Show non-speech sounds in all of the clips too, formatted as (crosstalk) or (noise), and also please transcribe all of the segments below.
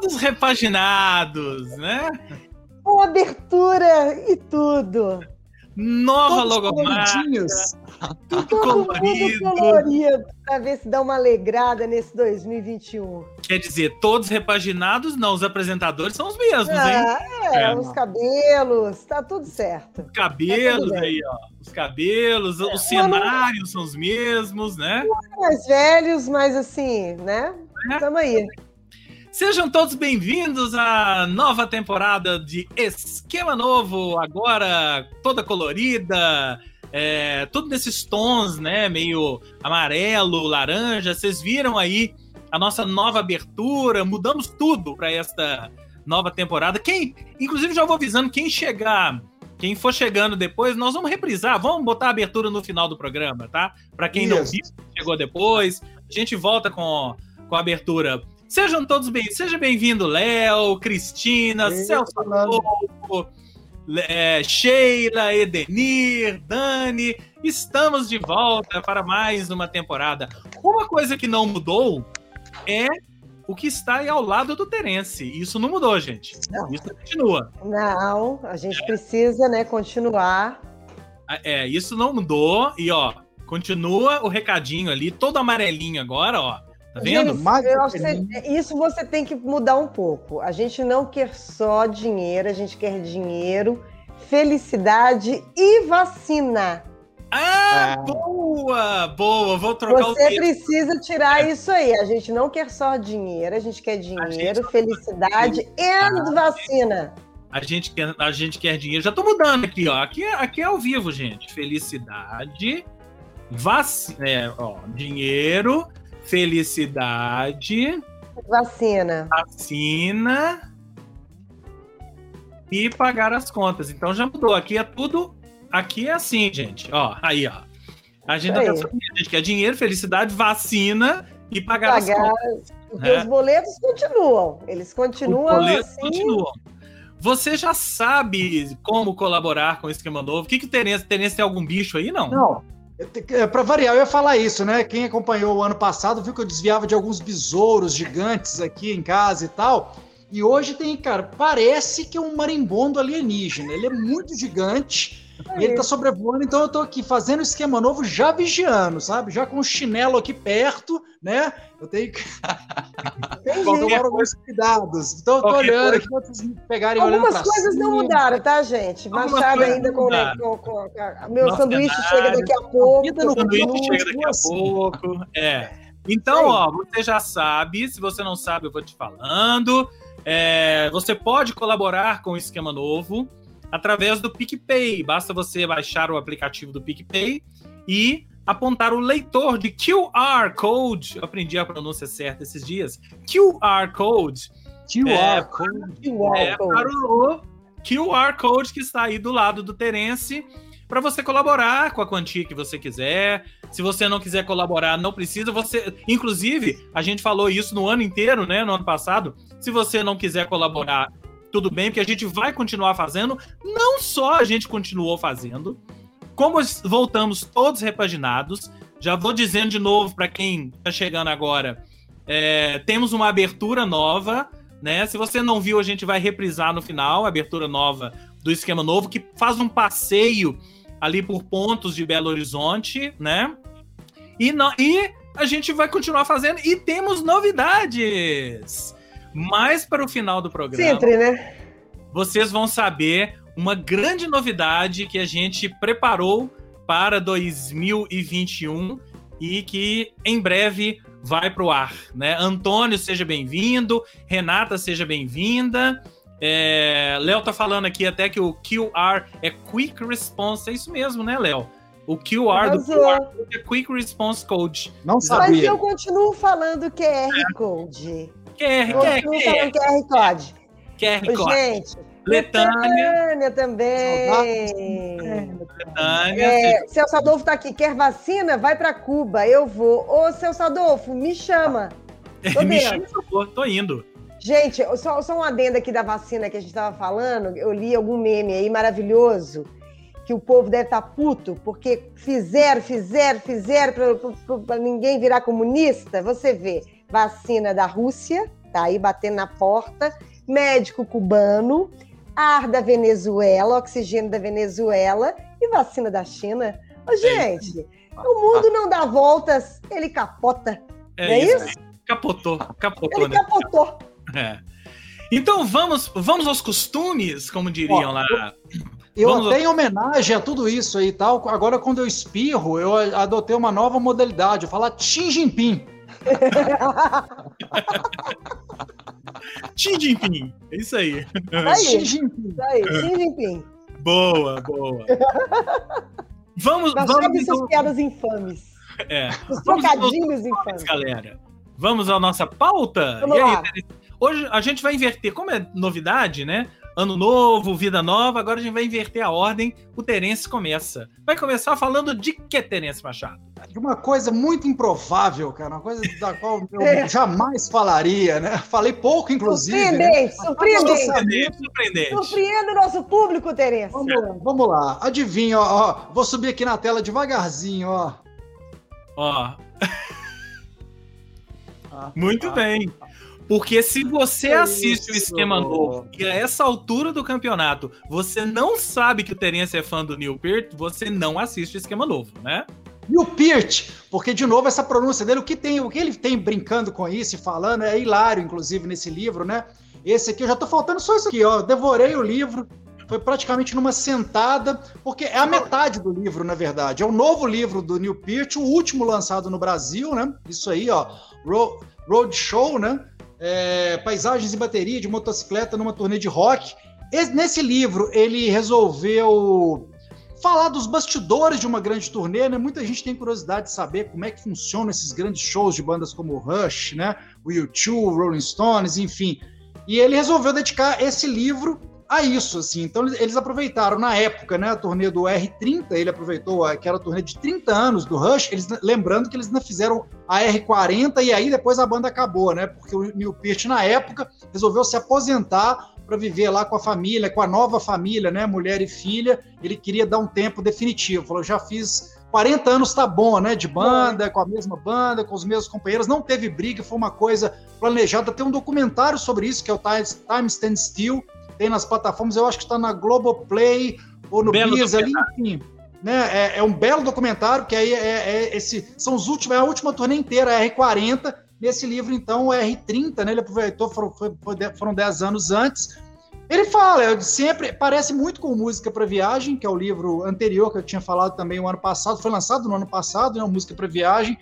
Todos repaginados, né? Com abertura e tudo. Nova logomarca. Tudo colorido. colorido para ver se dá uma alegrada nesse 2021. Quer dizer, todos repaginados? Não, os apresentadores são os mesmos, ah, hein? É, é, os cabelos, tá tudo certo. Os cabelos tá aí, ó. Os cabelos, é, os cenários são os mesmos, né? Mais velhos, mas assim, né? É. Tamo aí. Sejam todos bem-vindos à nova temporada de Esquema Novo, agora toda colorida, é, tudo nesses tons, né? Meio amarelo, laranja. Vocês viram aí a nossa nova abertura, mudamos tudo para esta nova temporada. Quem, inclusive, já vou avisando quem chegar. Quem for chegando depois, nós vamos reprisar, vamos botar a abertura no final do programa, tá? Para quem Isso. não viu, chegou depois, a gente volta com, com a abertura. Sejam todos bem, seja bem-vindo, Léo, Cristina, Celso é, Sheila, Edenir, Dani. Estamos de volta para mais uma temporada. Uma coisa que não mudou é o que está aí ao lado do Terence. Isso não mudou, gente. Não. Isso continua. Não, a gente é. precisa, né, continuar. É, isso não mudou. E, ó, continua o recadinho ali, todo amarelinho agora, ó. Tá vendo? Gente, isso você tem que mudar um pouco. A gente não quer só dinheiro, a gente quer dinheiro, felicidade e vacina. Ah, é. boa! Boa, vou trocar Você o Você precisa tirar é. isso aí. A gente não quer só dinheiro, a gente quer dinheiro, gente... felicidade e ah, vacina. A gente, quer, a gente quer dinheiro. Já tô mudando aqui, ó. Aqui, é, aqui é ao vivo, gente. Felicidade, vacina, é, ó, dinheiro, felicidade, vacina, vacina e pagar as contas. Então já mudou. Aqui é tudo. Aqui é assim, gente. Ó, aí, ó. A gente, a gente quer dinheiro, felicidade, vacina e pagar, pagar as contas. Porque né? os boletos continuam. Eles continuam. Os boletos assim... continuam. Você já sabe como colaborar com o esquema novo? O que, que o Terence, Terence tem algum bicho aí, não? Não. É, Para variar, eu ia falar isso, né? Quem acompanhou o ano passado viu que eu desviava de alguns besouros gigantes aqui em casa e tal. E hoje tem, cara, parece que é um marimbondo alienígena. Ele é muito gigante. É e ele tá sobrevoando, então eu tô aqui fazendo esquema novo, já vigiando, sabe? Já com o chinelo aqui perto, né? Eu tenho que (laughs) tomar alguns cuidados. Então eu tô olhando aqui, vocês me pegarem Algumas olhando coisas não mudaram, tá, gente? Machado ainda com, com, com, com, Meu Nossa, sanduíche é chega daqui a pouco. Meu sanduíche chega daqui a pouco. É. Então, ó, você já sabe. Se você não sabe, eu vou te falando. É, você pode colaborar com o esquema novo através do PicPay. Basta você baixar o aplicativo do PicPay e apontar o leitor de QR Code. Eu aprendi a pronúncia certa esses dias. QR Code. QR é, Code. É, para o QR Code que está aí do lado do Terence para você colaborar com a quantia que você quiser. Se você não quiser colaborar, não precisa. Você, inclusive, a gente falou isso no ano inteiro, né? No ano passado. Se você não quiser colaborar, tudo bem, porque a gente vai continuar fazendo. Não só a gente continuou fazendo, como voltamos todos repaginados. Já vou dizendo de novo para quem está chegando agora. É, temos uma abertura nova, né? Se você não viu, a gente vai reprisar no final a abertura nova do esquema novo, que faz um passeio ali por pontos de Belo Horizonte, né? E, e a gente vai continuar fazendo e temos novidades. Mais para o final do programa. Sempre, né? Vocês vão saber uma grande novidade que a gente preparou para 2021 e que em breve vai para o ar, né? Antônio, seja bem-vindo. Renata, seja bem-vinda. É, Léo tá falando aqui até que o QR é Quick Response. É isso mesmo, né, Léo? O QR Mas do QR é. é Quick Response Code. Não sabia. Mas eu continuo falando QR é. Code. QR, QR, QR, QR Code. QR Code. Gente, Letânia. também. Letânia. É, Celso Adolfo tá aqui. Quer vacina? Vai para Cuba. Eu vou. Ô, Celso Adolfo, me chama. (laughs) Tô me chama, por favor. Tô indo. Gente, só, só um adendo aqui da vacina que a gente estava falando. Eu li algum meme aí maravilhoso que o povo deve estar tá puto porque fizeram, fizeram, fizeram para ninguém virar comunista. Você vê, vacina da Rússia, tá aí batendo na porta, médico cubano, ar da Venezuela, oxigênio da Venezuela e vacina da China. Ô, é gente, o mundo não dá voltas, ele capota. É, não é isso? isso? Capotou, capotou. Ele né? capotou. É. Então vamos, vamos aos costumes, como diriam Ó, lá. Eu, eu até em homenagem a tudo isso aí e tal, agora quando eu espirro, eu adotei uma nova modalidade, eu falo Xi Jinping. (laughs) Xi Jinping, é isso aí. aí Xi Jinping. Isso aí, Xi Jinping. Boa, boa. Vamos, Mas vamos então... essas piadas infames. É. Os trocadilhos infames. Galera, vamos à nossa pauta? Vamos e lá. aí, Hoje a gente vai inverter, como é novidade, né? Ano novo, vida nova, agora a gente vai inverter a ordem. O Terence começa. Vai começar falando de que, Terence Machado? De uma coisa muito improvável, cara, uma coisa da qual eu é. (laughs) (laughs) jamais falaria, né? Falei pouco, inclusive. Surpreendente, né? surpreendente. Surpreendente, surpreendente. Surpreende o nosso público, Terence. Vamos lá, vamos lá. Adivinha, ó, ó, Vou subir aqui na tela devagarzinho, ó. Ó. (laughs) Muito bem. Porque se você assiste o esquema novo e a essa altura do campeonato você não sabe que o Terence é fã do Neil Peart, você não assiste o esquema novo, né? Neil Peart, porque de novo essa pronúncia dele, o que tem, o que ele tem brincando com isso e falando é hilário, inclusive nesse livro, né? Esse aqui eu já tô faltando só isso aqui, ó. Devorei o livro, foi praticamente numa sentada, porque é a metade do livro, na verdade. É o novo livro do Neil Peart, o último lançado no Brasil, né? Isso aí, ó, Road Show, né? É, Paisagens e Bateria de Motocicleta numa turnê de rock. nesse livro, ele resolveu falar dos bastidores de uma grande turnê, né? Muita gente tem curiosidade de saber como é que funcionam esses grandes shows de bandas como Rush, né? O U2, Rolling Stones, enfim. E ele resolveu dedicar esse livro a isso, assim. Então eles aproveitaram na época, né, a turnê do R30, ele aproveitou aquela turnê de 30 anos do Rush, eles lembrando que eles ainda fizeram a R40 e aí depois a banda acabou, né? Porque o Neil Peart na época resolveu se aposentar para viver lá com a família, com a nova família, né, mulher e filha. Ele queria dar um tempo definitivo. Falou: "Já fiz 40 anos tá bom, né? De banda, com a mesma banda, com os mesmos companheiros. Não teve briga, foi uma coisa planejada. Tem um documentário sobre isso, que é o Time, Time Stand Still, tem nas plataformas, eu acho que está na Globoplay ou no Biz ali, enfim. Né? É, é, um belo documentário, que aí é, é, esse, são os últimos, é a última turnê inteira, a R40. Nesse livro, então, o R30, né? Ele aproveitou, foram, foi, foram 10 anos antes. Ele fala, sempre parece muito com Música para Viagem, que é o livro anterior que eu tinha falado também o ano passado, foi lançado no ano passado, né, Música para Viagem,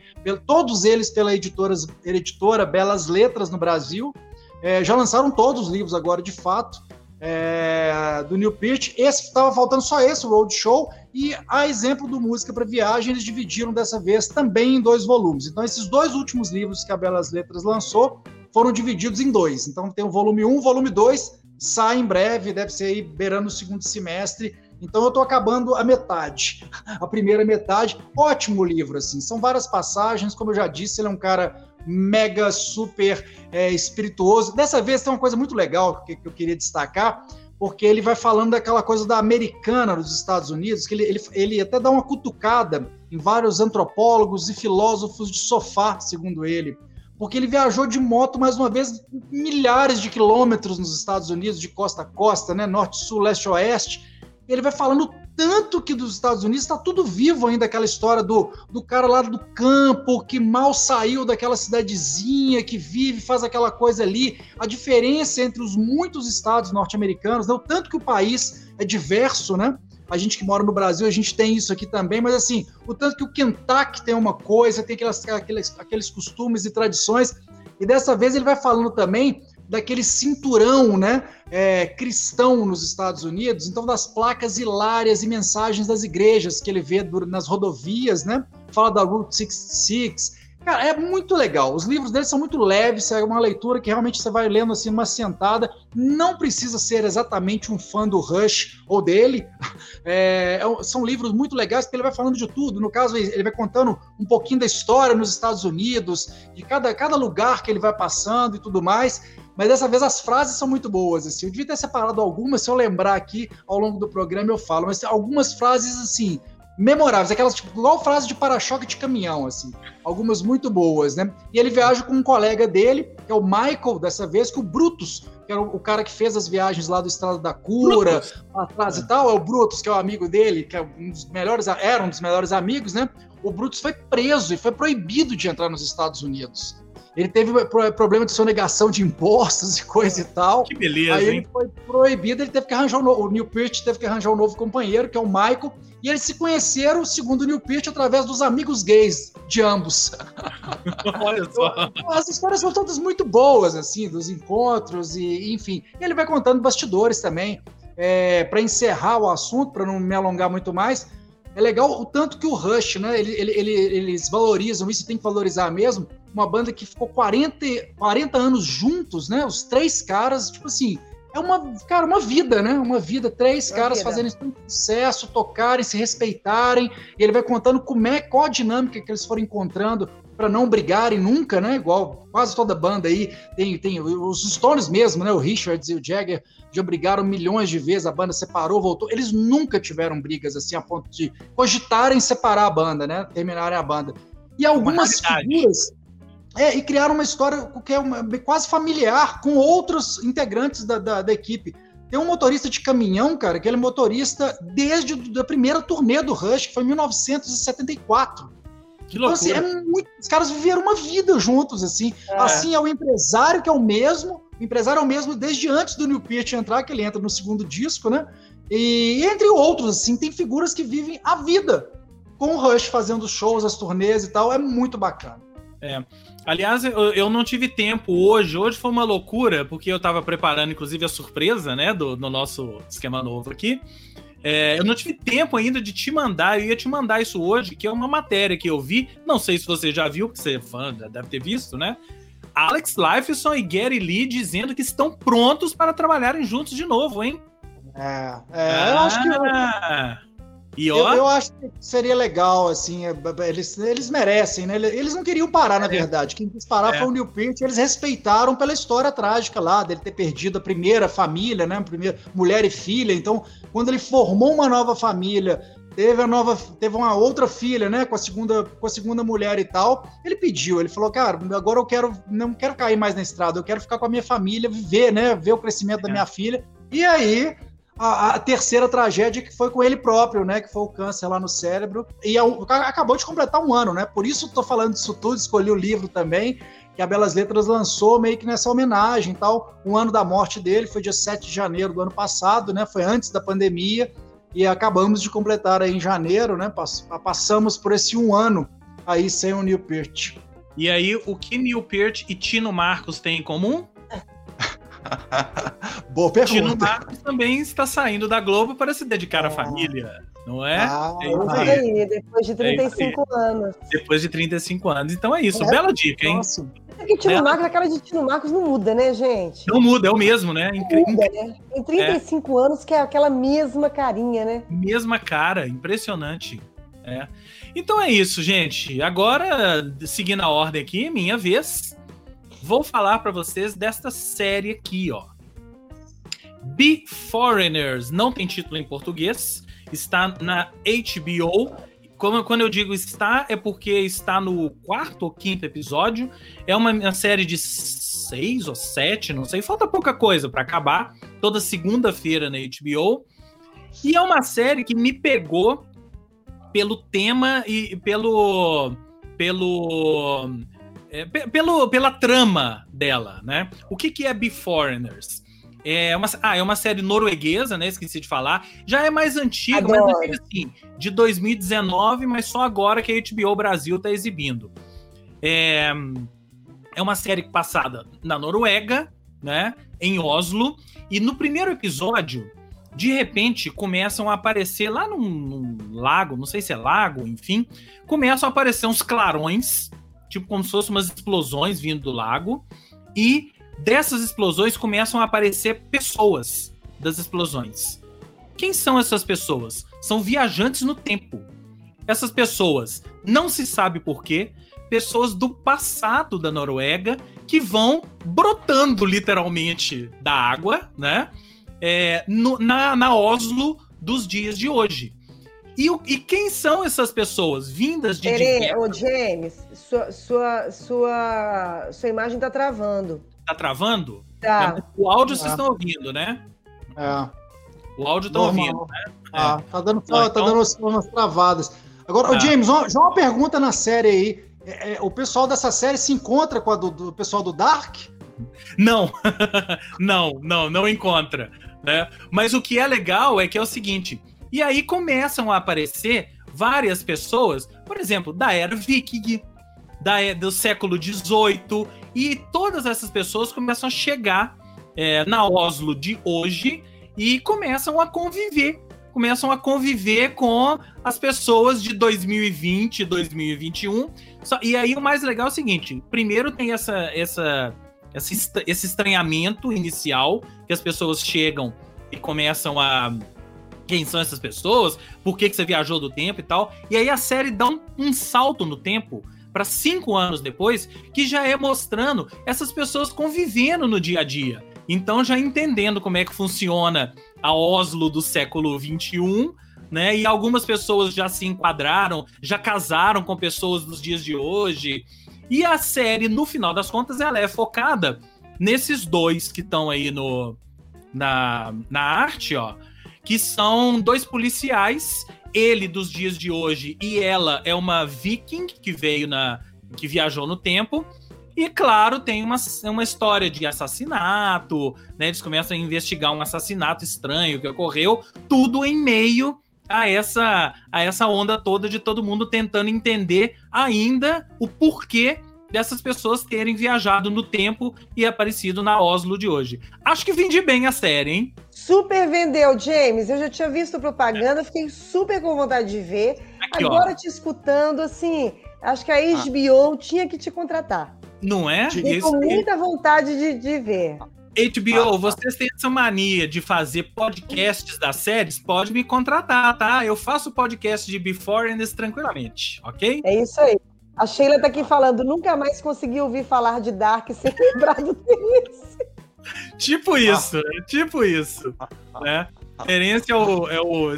todos eles pela editoras, editora Belas Letras no Brasil. É, já lançaram todos os livros agora, de fato é, do Neil Peart. Esse estava faltando só esse, Roadshow, e a exemplo do Música para Viagem, eles dividiram dessa vez também em dois volumes. Então, esses dois últimos livros que a Belas Letras lançou foram divididos em dois. Então, tem o volume 1, o volume 2, sai em breve, deve ser aí beirando o segundo semestre. Então eu estou acabando a metade, (laughs) a primeira metade. Ótimo livro, assim. São várias passagens, como eu já disse, ele é um cara mega, super é, espirituoso. Dessa vez tem uma coisa muito legal que, que, eu queria destacar, porque ele vai falando daquela coisa da americana dos Estados Unidos, que ele, ele, ele até dá uma cutucada em vários antropólogos e filósofos de sofá, segundo ele. Porque ele viajou de moto, mais uma vez, milhares de quilômetros nos Estados Unidos, de costa a costa, né? Norte, sul, leste, oeste. Ele vai falando tanto que dos Estados Unidos está tudo vivo ainda aquela história do, do cara lá do campo que mal saiu daquela cidadezinha que vive, faz aquela coisa ali. A diferença entre os muitos estados norte-americanos, não tanto que o país é diverso, né? A gente que mora no Brasil, a gente tem isso aqui também, mas assim, o tanto que o Kentucky tem uma coisa, tem aquelas, aqueles costumes e tradições. E dessa vez ele vai falando também daquele cinturão né, é, cristão nos Estados Unidos, então das placas hilárias e mensagens das igrejas que ele vê nas rodovias, né? Fala da Route 66. Cara, é muito legal. Os livros dele são muito leves, é uma leitura que realmente você vai lendo assim numa sentada. Não precisa ser exatamente um fã do Rush ou dele. (laughs) É, é são livros muito legais porque ele vai falando de tudo. No caso, ele vai contando um pouquinho da história nos Estados Unidos, de cada, cada lugar que ele vai passando e tudo mais. Mas dessa vez as frases são muito boas. Assim. Eu devia ter separado algumas, se eu lembrar aqui ao longo do programa eu falo, mas algumas frases assim memoráveis, aquelas tipo, igual frase de para-choque de caminhão, assim, algumas muito boas, né? E ele viaja com um colega dele, que é o Michael, dessa vez, que o Brutus, que era o, cara que fez as viagens lá do Estado da Cura, atrás e tal, é o Brutus, que é o amigo dele, que é um dos melhores, era um dos melhores amigos, né? O Brutus foi preso e foi proibido de entrar nos Estados Unidos. Ele teve problema de sonegação de impostos e coisa e tal. Que beleza, Aí hein? ele foi proibido, ele teve que arranjar um novo, o Neil Peart teve que arranjar um novo companheiro, que é o Michael, e eles se conheceram, segundo o Neil Peart, através dos amigos gays de ambos. (laughs) Olha só. As histórias são todas muito boas, assim, dos encontros e, enfim. E ele vai contando bastidores também. É, para encerrar o assunto, para não me alongar muito mais, é legal o tanto que o Rush, né? Ele, ele, ele, eles valorizam isso, tem que valorizar mesmo. Uma banda que ficou 40, 40 anos juntos, né? Os três caras, tipo assim, é uma, cara, uma vida, né? Uma vida, três uma caras vida. fazendo sucesso, tocarem, se respeitarem. E ele vai contando como é, qual a dinâmica que eles foram encontrando para não brigarem nunca, né? Igual quase toda banda aí tem, tem os Stones mesmo, né? O Richards e o Jagger já brigaram milhões de vezes, a banda separou, voltou. Eles nunca tiveram brigas assim a ponto de cogitarem separar a banda, né? Terminarem a banda. E algumas figuras é, e criaram uma história que é uma, quase familiar com outros integrantes da, da, da, equipe. Tem um motorista de caminhão, cara, que ele é motorista desde a primeira turnê do Rush, que foi em 1974. Que loucura. Então, assim, é muito, os caras viveram uma vida juntos, assim. É. Assim é o empresário, que é o mesmo. O empresário é o mesmo desde antes do New Peart entrar, que ele entra no segundo disco, né? E entre outros, assim, tem figuras que vivem a vida com o Rush fazendo shows, as turnês e tal. É muito bacana. É. Aliás, eu, eu, não tive tempo hoje. Hoje foi uma loucura, porque eu estava preparando, inclusive, a surpresa, né, do, do nosso esquema novo aqui. É, eu não tive tempo ainda de te mandar, eu ia te mandar isso hoje, que é uma matéria que eu vi. Não sei se você já viu, que você é fã, deve ter visto, né? Alex Lifeson e Gary Lee dizendo que estão prontos para trabalharem juntos de novo, hein? É, é ah, eu acho que. Eu... E ó... eu, eu, acho que seria legal, assim, é, eles, eles merecem, né? Eles não queriam parar, na é. verdade. Quem quis parar é. foi o Neil Peart, eles respeitaram pela história trágica lá, dele ter perdido a primeira família, né? A primeira mulher e filha. Então, quando ele formou uma nova família, teve a nova, teve uma outra filha, né, com a segunda, com a segunda mulher e tal. Ele pediu, ele falou, cara, agora eu quero, não quero cair mais na estrada, eu quero ficar com a minha família, viver, né, ver o crescimento da é. minha filha. E aí a, a, terceira tragédia que foi com ele próprio, né? Que foi o câncer lá no cérebro. E a, é acabou de completar um ano, né? Por isso estou falando disso tudo, escolhi o livro também, que a Belas Letras lançou meio que nessa homenagem e tal. Um ano da morte dele foi dia 7 de janeiro do ano passado, né? Foi antes da pandemia. E acabamos de completar aí em janeiro, né? Passamos por esse um ano aí sem o Neil Peart. E aí, o que Neil Peart e Tino Marcos têm em comum? (laughs) Boa pergunta. Tino Marcos também está saindo da Globo para se dedicar à ah. família, não é? Ah, é isso aí. depois de 35 é anos. Depois de 35 anos. Então é isso. É. Bela dica, hein? Nossa. É que Tino é. Marcos, a cara de Tino Marcos não muda, né, gente? Não muda, é o mesmo, né? Não muda, né? Tem 35 é. anos que é aquela mesma carinha, né? Mesma cara, impressionante. É. Então é isso, gente. Agora, seguindo a ordem aqui, minha vez vou falar para vocês desta série aqui, ó. Be Foreigners, não tem título em português, está na HBO. Quando eu digo está, é porque está no quarto ou quinto episódio. É uma, uma série de seis ou sete, não sei, falta pouca coisa para acabar. Toda segunda-feira na HBO. E é uma série que me pegou pelo tema e pelo pelo é, pelo, pela trama dela, né? O que, que é Be Foreigners? É uma, ah, é uma série norueguesa, né? Esqueci de falar. Já é mais antiga, Adoro. antiga assim, de 2019, mas só agora que a HBO Brasil tá exibindo. É, é uma série passada na Noruega, né? Em Oslo. E no primeiro episódio, de repente, começam a aparecer lá num, num lago, não sei se é lago, enfim, começam a aparecer uns clarões tipo como se fossem umas explosões vindo do lago, e dessas explosões começam a aparecer pessoas das explosões. Quem são essas pessoas? São viajantes no tempo. Essas pessoas, não se sabe por quê, pessoas do passado da Noruega que vão brotando literalmente da água, né? É, no, na, na Oslo dos dias de hoje. E, e quem são essas pessoas vindas de diversos- ô James, sua, sua, sua, sua imagem tá travando. Tá travando? Tá. O áudio vocês Ah. estão ouvindo, né? É. O áudio tá Normal. ouvindo. Ah, tá dando, Não, tá então- dando umas, umas travadas. Agora, ô. James, uma, já uma pergunta na série aí. É, é, o pessoal dessa série se encontra com a do, do pessoal do Dark? Não, (laughs) não, não, não encontra. Né? Mas o que é legal é que é o seguinte: e aí começam a aparecer várias pessoas, por exemplo, da era viking, da, e- do século XVIII, e todas essas pessoas começam a chegar é, na Oslo de hoje e começam a conviver. Começam a conviver com as pessoas de 2020, 2021. Só- e aí o mais legal é o seguinte: primeiro tem essa, essa esse, estra- esse estranhamento inicial, que as pessoas chegam e começam a. Quem são essas pessoas? Por que, que você viajou do tempo e tal? E aí a série dá um, um salto no tempo para cinco anos depois, que já é mostrando essas pessoas convivendo no dia a dia. Então, já entendendo como é que funciona a Oslo do século XXI, né? E algumas pessoas já se enquadraram, já casaram com pessoas dos dias de hoje. E a série, no final das contas, ela é focada nesses dois que estão aí no, na, na arte, ó. Que são dois policiais, ele dos dias de hoje e ela é uma viking que veio na. que viajou no tempo. E claro, tem uma, uma história de assassinato, né? Eles começam a investigar um assassinato estranho que ocorreu, tudo em meio a essa, a essa onda toda de todo mundo tentando entender ainda o porquê dessas pessoas terem viajado no tempo e aparecido na Oslo de hoje. Acho que vendi bem a série, hein? Super vendeu, James. Eu já tinha visto propaganda, fiquei super com vontade de ver. Aqui, Agora te escutando, assim, acho que a HBO tinha que te contratar. ó. Não é? Fiquei com muita vontade de, de ver. HBO, vocês têm essa mania de fazer podcasts das séries? Pode me contratar, tá? Eu faço podcast de Before and tranquilamente, ok? É isso aí. A Sheila tá aqui falando, nunca mais consegui ouvir falar de Dark sem lembrar do Terence. Tipo isso, né? Tipo isso. Né? Referência é o, é o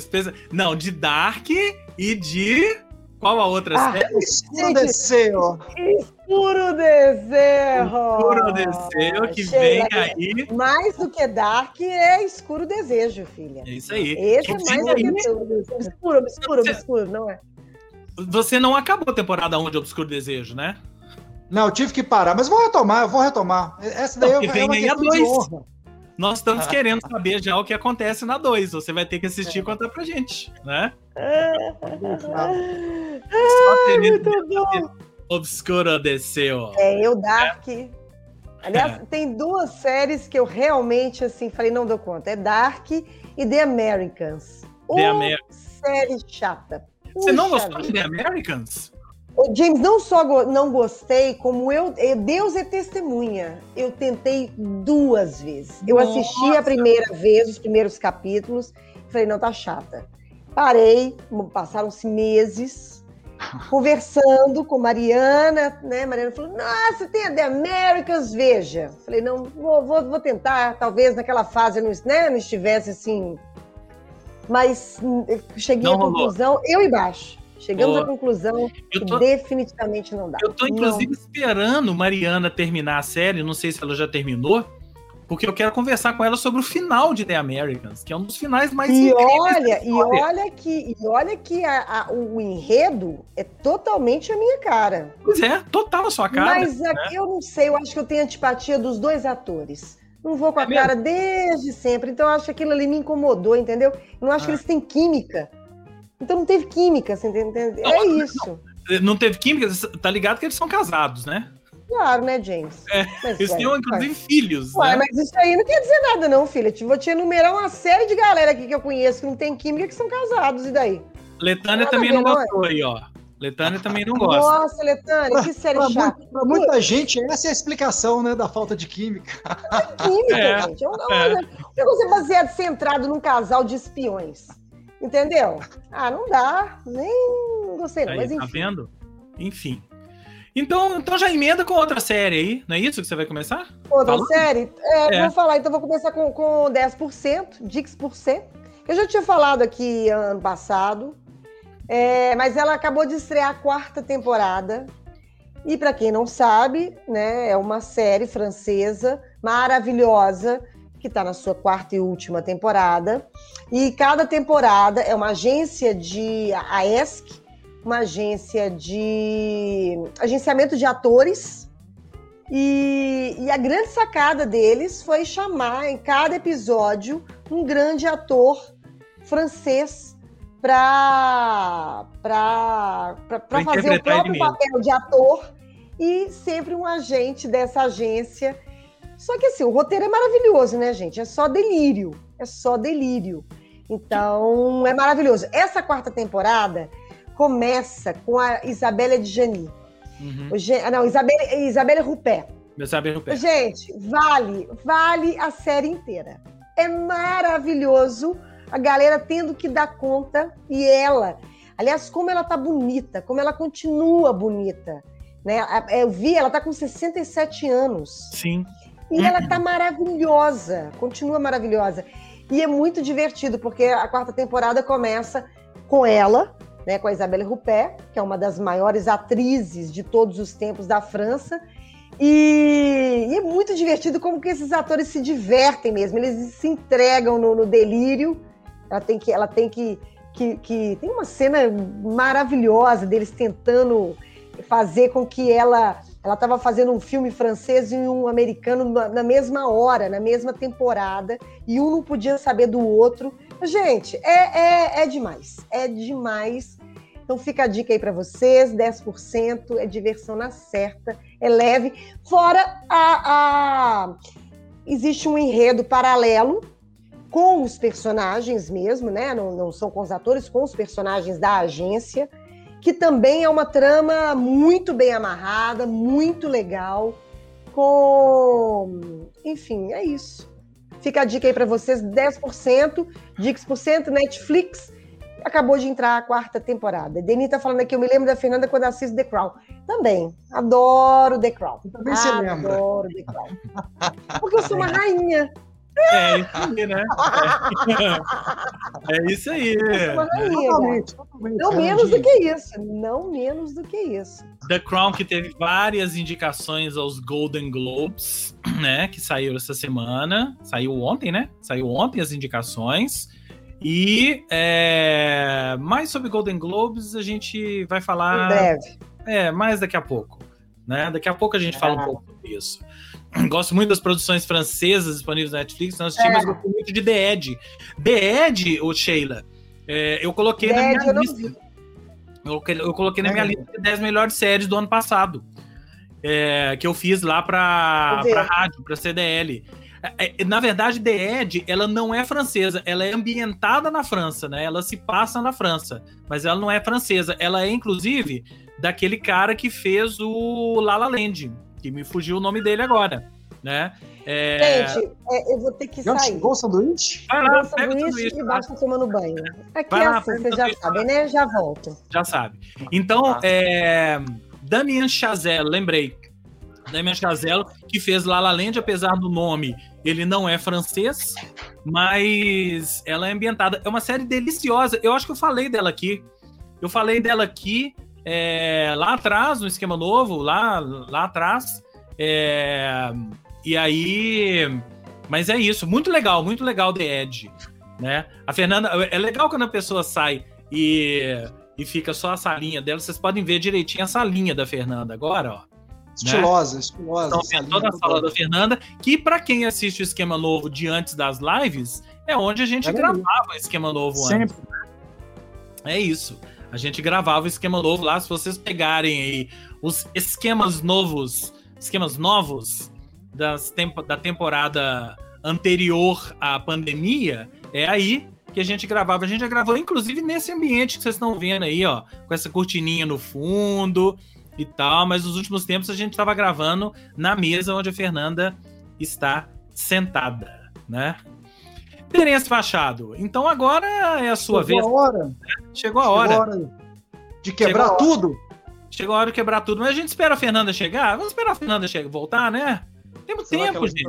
Não, de Dark e de. Qual a outra Ah, série? Escuro desceu. Puro desejo! Puro Desceu, que Sheila, vem aí. Mais do que Dark é escuro desejo, filha. É isso aí. Esse é Que mais do que tudo. Obscuro, obscuro, Você- obscuro, não é? Você não acabou a temporada 1 de Obscuro Desejo, né? Não, eu tive que parar, mas vou retomar, eu vou retomar. Essa daí Não, é que vem uma aí a dois. Nós estamos Ah. querendo saber já o que acontece na 2. Você vai ter que É. assistir e contar pra gente, né? Ah, Só Muito bom. Obscuro Desceu. É, eu, Dark. Aliás, tem duas séries que eu realmente, assim, falei, não dou conta. É Dark e The Americans. The Ô, Amer- série chata. Você não gostou de. The Americans? Ô, James, não só go- não gostei, como eu. eh, Deus é testemunha. Eu tentei duas vezes. Eu Nossa. assisti a primeira vez, os primeiros capítulos, e falei, não, tá chata. Parei, passaram-se meses, (laughs) conversando com Mariana, né? Mariana falou: Nossa, tem a The Americans, veja. Falei, não, vou, vou, vou tentar, talvez naquela fase não, né, não estivesse assim. Mas hum, cheguei Não à rolou. conclusão, eu e baixo. Chegamos Ô, à conclusão que tô, definitivamente não dá. eu tô inclusive esperando Mariana terminar a série, não sei se ela já terminou, porque eu quero conversar com ela sobre o final de The Americans, que é um dos finais mais E olha, e olha que, e olha que a- a- o enredo é totalmente a minha cara. Pois é, total a sua cara. Mas aqui eu não sei, eu acho que eu tenho antipatia dos dois atores. Não vou com a É mesmo? cara desde sempre, então eu acho que aquilo ali me incomodou, entendeu? Eu não acho que Ah. eles têm química. Então não teve química, você entende? Não, É não, isso. Não teve química, tá ligado que eles são casados, né? Claro, né, James? É, Mas, Eles têm, ué. inclusive, filhos. Ué, né? mas isso aí não quer dizer nada, não, filha. Te- Vou te enumerar uma série de galera aqui que eu conheço que não tem química que são casados, e daí? Letânia também a não não é? gostou aí, ó. Letânia também não gosta. Nossa, Letânia, que série Pra, chata. pra muita gente, essa é a explicação né, da falta de química. química, É, gente. É um é. negócio é baseado, centrado num casal de espiões. Entendeu? Ah, não dá. Nem não gostei, não. Aí, Mas tá enfim. vendo? Enfim. Então, então já emenda com outra série aí, não é isso que você vai começar? Outra Falando? série? É, É. Vou falar, então vou começar com, com 10%, Dix%. Eu já tinha falado aqui ano passado. É, mas ela acabou de estrear a quarta temporada. E para quem não sabe, né, é uma série francesa maravilhosa que está na sua quarta e última temporada. E cada temporada é uma agência de a ESC, uma agência de agenciamento de atores. E, e, a grande sacada deles foi chamar em cada episódio um grande ator francês para fazer o próprio papel de ator e sempre um agente dessa agência. Só que assim, o roteiro é maravilhoso, né, gente? É só delírio. É só delírio. Então, é maravilhoso. Essa quarta temporada começa com a Isabelle Adjani. Uhum. O, não, Isabelle, Isabelle Rupert. Isabelle Rupert. Gente, vale, vale a série inteira. É maravilhoso a galera tendo que dar conta e ela, aliás, como ela tá bonita, como ela continua bonita, né? Eu vi, ela tá com 67 anos. Sim. E ela tá maravilhosa, continua maravilhosa. E é muito divertido, porque a quarta temporada começa com ela, né, com a Isabelle Rupert, que é uma das maiores atrizes de todos os tempos da França. E, e é muito divertido como que esses atores se divertem mesmo, eles se entregam no, no delírio ela tem que. Ela tem que, que, que. Tem uma cena maravilhosa deles tentando fazer com que ela. Ela estava fazendo um filme francês e um americano na mesma hora, na mesma temporada, e um não podia saber do outro. Gente, é, é, é demais. É demais. Então fica a dica aí para vocês: 10% é diversão na certa, é leve. Fora a, a. Existe um enredo paralelo com os personagens mesmo, né? Não, não são com os atores, com os personagens da agência, que também é uma trama muito bem amarrada, muito legal, com. Enfim, é isso. Fica a dica aí para vocês: 10%, Dix%, Netflix. Acabou de entrar a quarta temporada. Deni tá falando aqui, eu me lembro da Fernanda quando assisto The Crown. Também. Adoro The Crown. Também se lembra. Adoro The Crown. Porque eu sou uma rainha. É isso aí, né? É, (laughs) é isso aí. Totalmente, totalmente. Não menos do que isso. Não menos do que isso. The Crown, que teve várias indicações aos Golden Globes, (clears throat) né? Que saiu essa semana. Saiu ontem, né? Saiu ontem as indicações. E é, mais sobre Golden Globes a gente vai falar. Em breve. É, mais daqui a pouco. Né? Daqui a pouco a gente fala um ah. pouco sobre isso. (clears throat) Gosto muito das produções francesas disponíveis na Netflix. Nós assistimos, é. gosto muito de The Edge. The Edge, ô Sheila, é, eu coloquei The na minha Edge, lista. Eu, eu, coloquei na minha é. lista de 10 melhores séries do ano passado. É, que eu fiz lá para pra rádio, para CDL. É, é, na verdade, The Edge, ela não é francesa, ela é ambientada na França, né? Ela se passa na França, mas ela não é francesa. Ela é, inclusive, daquele cara que fez o La La Land que me fugiu o nome dele agora, né? É... Gente, é, eu vou ter que sair. Chegou o sanduíche? Vai lá, pega o sanduíche. E basta tomando banho. Aqui Vai é lá, assim, você já sabe, né? Já volto. Já sabe. Então, ah. é... Damien Chazelle, lembrei. Damien Chazelle, que fez La La Land, apesar do nome, ele não é francês, mas ela é ambientada. É uma série deliciosa. Eu acho que eu falei dela aqui. Eu falei dela aqui é, lá atrás, no esquema novo, lá, lá atrás. É, e aí. Mas é isso, muito legal, muito legal The Edge. Né? A Fernanda. É legal quando a pessoa sai e, e fica só a salinha dela. Vocês podem ver direitinho a salinha da Fernanda agora, ó. Estilosa, né? estilosa. Então, toda a sala da Fernanda, que para quem assiste o esquema novo de antes das lives, é onde a gente gravava o esquema novo Sempre. antes. É isso. A gente gravava o esquema novo lá. Se vocês pegarem aí os esquemas novos, esquemas novos das tempo, da temporada anterior à pandemia, é aí que a gente gravava. A gente já gravou, inclusive, nesse ambiente que vocês estão vendo aí, ó, com essa cortininha no fundo e tal. Mas nos últimos tempos a gente estava gravando na mesa onde a Fernanda está sentada, né? Terence Machado, então agora é a sua Chegou vez. A hora. Chegou a hora. Chegou a hora de quebrar Chegou tudo. Chegou a hora de quebrar tudo. Mas a gente espera a Fernanda chegar. Vamos esperar a Fernanda chegar, voltar, né? Temos tempo, gente.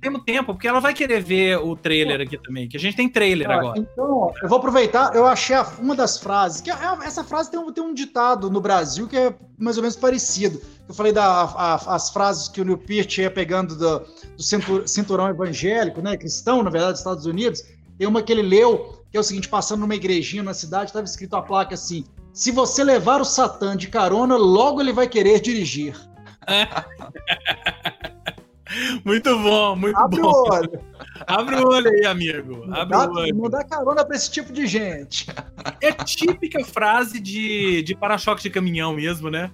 Temos tempo, porque ela vai querer ver o trailer aqui também, que a gente tem trailer ah, agora. Então, eu vou aproveitar, eu achei uma das frases, que é, essa frase tem um, tem um ditado no Brasil que é mais ou menos parecido. Eu falei das frases que o Neil Peart ia pegando do, do cinturão evangélico, né, cristão, na verdade, dos Estados Unidos. Tem uma que ele leu, que é o seguinte, passando numa igrejinha na cidade, estava escrito a placa assim, se você levar o Satã de carona, logo ele vai querer dirigir. (laughs) Muito bom, muito Abre bom. O olho. (laughs) Abre o olho aí, amigo. Abre dá, o olho. Não dá carona pra esse tipo de gente. É típica frase de, de para-choque de caminhão mesmo, né?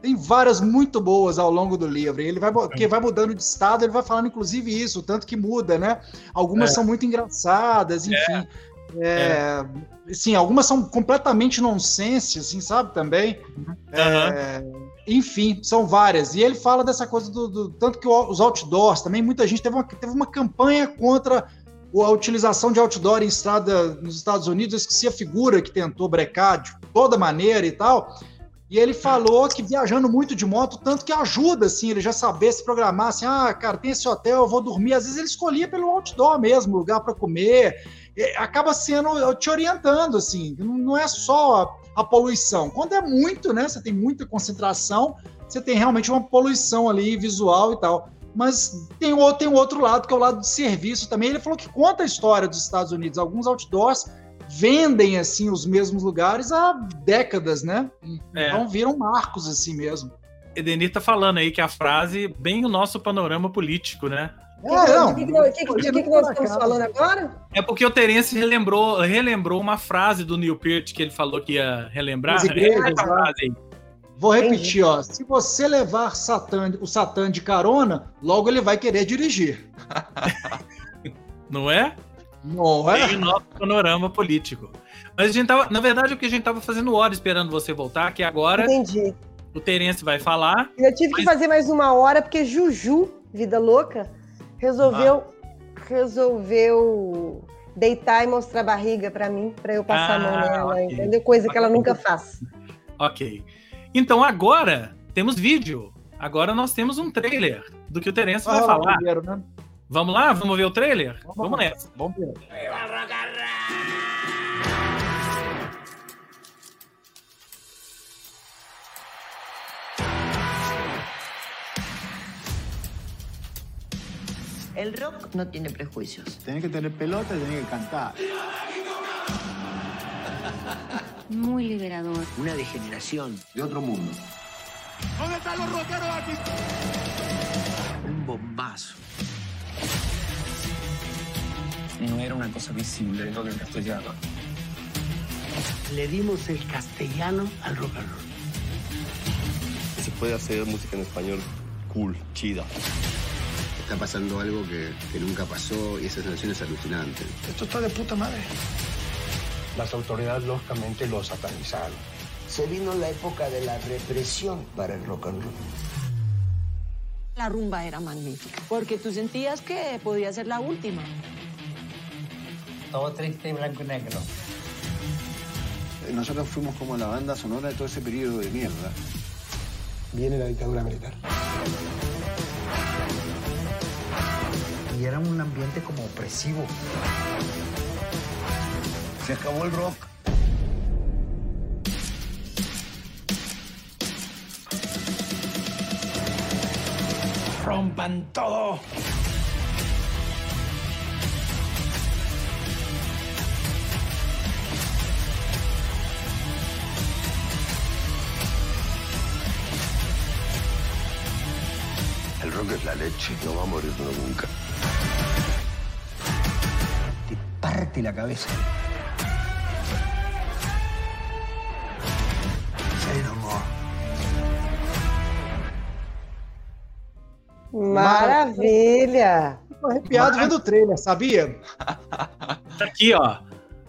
Tem várias muito boas ao longo do livro. Ele vai, porque vai mudando de estado, ele vai falando, inclusive, isso, tanto que muda, né? Algumas é. são muito engraçadas, enfim. É. É, Sim, algumas são completamente nonsense, assim, sabe? Também. Uhum. É, enfim, são várias. E ele fala dessa coisa do. do tanto que os outdoors também, muita gente teve uma, teve uma campanha contra a utilização de outdoor em estrada nos Estados Unidos. Eu esqueci a figura que tentou brecar de toda maneira e tal. E ele falou que viajando muito de moto, tanto que ajuda, assim, ele já saber se programar, assim, ah, cara, tem esse hotel, eu vou dormir. Às vezes ele escolhia pelo outdoor mesmo, lugar para comer. E acaba sendo te orientando, assim, não é só a poluição. Quando é muito, né? Você tem muita concentração, você tem realmente uma poluição ali visual e tal. Mas tem o, tem o outro lado, que é o lado de serviço também. Ele falou que conta a história dos Estados Unidos. Alguns outdoors vendem assim os mesmos lugares há décadas, né? É. Então viram marcos assim mesmo. Edenir tá falando aí que a frase bem o nosso panorama político, né? É, não. De que, que, que, que, que nós estamos falando agora? É porque o Terence relembrou, relembrou uma frase do Neil Peart que ele falou que ia relembrar. (laughs) Igrejas, Vou repetir, ó. Se você levar Satã, o Satã de carona, logo ele vai querer dirigir. (laughs) Não é? Não é? Tem o nosso panorama político. Mas a gente tava, na verdade, o que a gente tava fazendo hora esperando você voltar, que agora Entendi. o Terence vai falar. Eu tive mas... que fazer mais uma hora, porque Juju, vida louca, resolveu, ah. resolveu deitar e mostrar a barriga para mim, para eu passar ah, a mão ah, nela, okay. entendeu? Coisa que ela nunca faz. Ok. Então agora temos vídeo. Agora nós temos um trailer do que o Terence vai falar. Primeiro, né? Vamos lá? Vamos ver o trailer? Vamos, Vamos nessa. Vamos ver. El rock no tiene prejuicios. Tenés que tener pelota y tenés que cantar. Muy liberador. Una degeneración de otro mundo. ¿Dónde están los rockeros aquí? Un bombazo. No era una cosa visible lo del castellano. Le dimos el castellano al rock and roll. Se puede hacer música en español cool, chida está pasando algo que, que, nunca pasó y esa sensación es alucinante. Esto está de puta madre. Las autoridades lógicamente lo satanizaron. Se vino la época de la represión para el rock and roll. La rumba era magnífica, porque tú sentías que podía ser la última. Todo triste y blanco y negro. Eh, nosotros fuimos como la banda sonora de todo ese periodo de mierda. Viene la dictadura militar y era un ambiente como opresivo. Se acabó el rock. Rompan todo. El rock es la leche, no va a morir nunca parte la cabeza. Maravilha! Tô arrepiado vendo o trailer, sabia? Tá aqui, ó.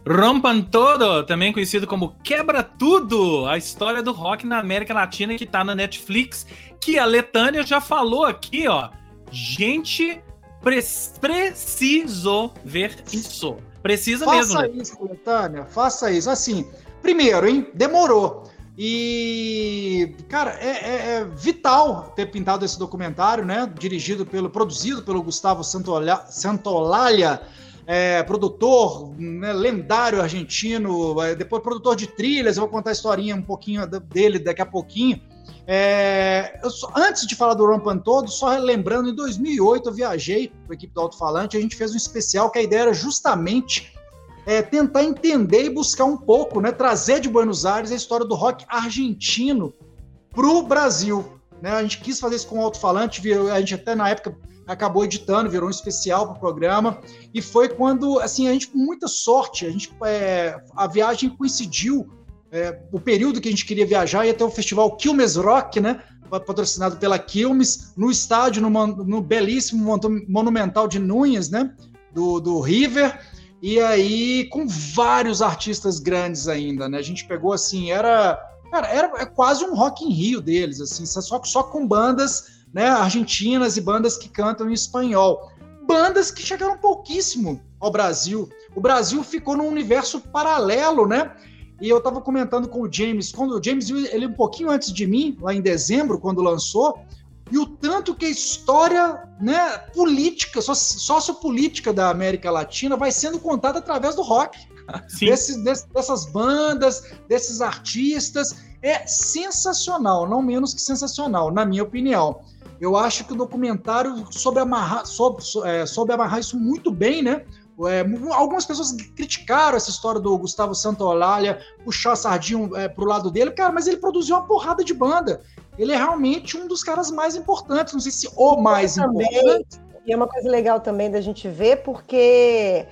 Rompan Todo, também conhecido como Quebra Tudo, a história do rock na América Latina que tá na Netflix, que a Letânia já falou aqui, ó. Gente, pre preciso ver isso. Precisa faça mesmo. Faça isso, Letânia, faça isso. Assim, primeiro, hein? Demorou. E, cara, é, é, é, vital ter pintado esse documentário, né? Dirigido pelo, produzido pelo Gustavo Santolalha, Santolalha é, produtor né, lendário argentino, é, depois produtor de trilhas. Eu vou contar a historinha um pouquinho dele daqui a pouquinho. É, só, antes de falar do Rampan todo, só lembrando, em 2008 eu viajei com a equipe do Alto Falante, a gente fez um especial que a ideia era justamente é, tentar entender e buscar um pouco, né, trazer de Buenos Aires a história do rock argentino para o Brasil. Né? A gente quis fazer isso com o alto-falante, a gente até na época acabou editando, virou um especial para o programa, e foi quando, assim, a gente com muita sorte, a, gente, é, a viagem coincidiu, é, o período que a gente queria viajar, ia ter o festival Quilmes Rock, né, patrocinado pela Quilmes, no estádio, no, no belíssimo Monumental de Núñez, né, do, do River, e aí com vários artistas grandes ainda, né? A gente pegou assim, era, cara, era é quase um Rock in Rio deles, assim, só, só com bandas, né, argentinas e bandas que cantam em espanhol. Bandas que chegaram pouquíssimo ao Brasil. O Brasil ficou num universo paralelo, né? E eu estava comentando com o James, quando o James ele um pouquinho antes de mim, lá em dezembro, quando lançou, e o tanto que a história né, política, sociopolítica da América Latina vai sendo contada através do rock. (laughs) Desse, desse, dessas bandas, desses artistas. É sensacional, não menos que sensacional, na minha opinião. Eu acho que o documentário soube amarrar, soube, é, soube amarrar isso muito bem, né? É, algumas pessoas criticaram essa história do Gustavo Santaolalla, puxar a sardinha é, pro lado dele, cara, mas ele produziu uma porrada de banda ele é realmente um dos caras mais importantes, não sei se o mais também, importante. E é uma coisa legal também da gente ver, porque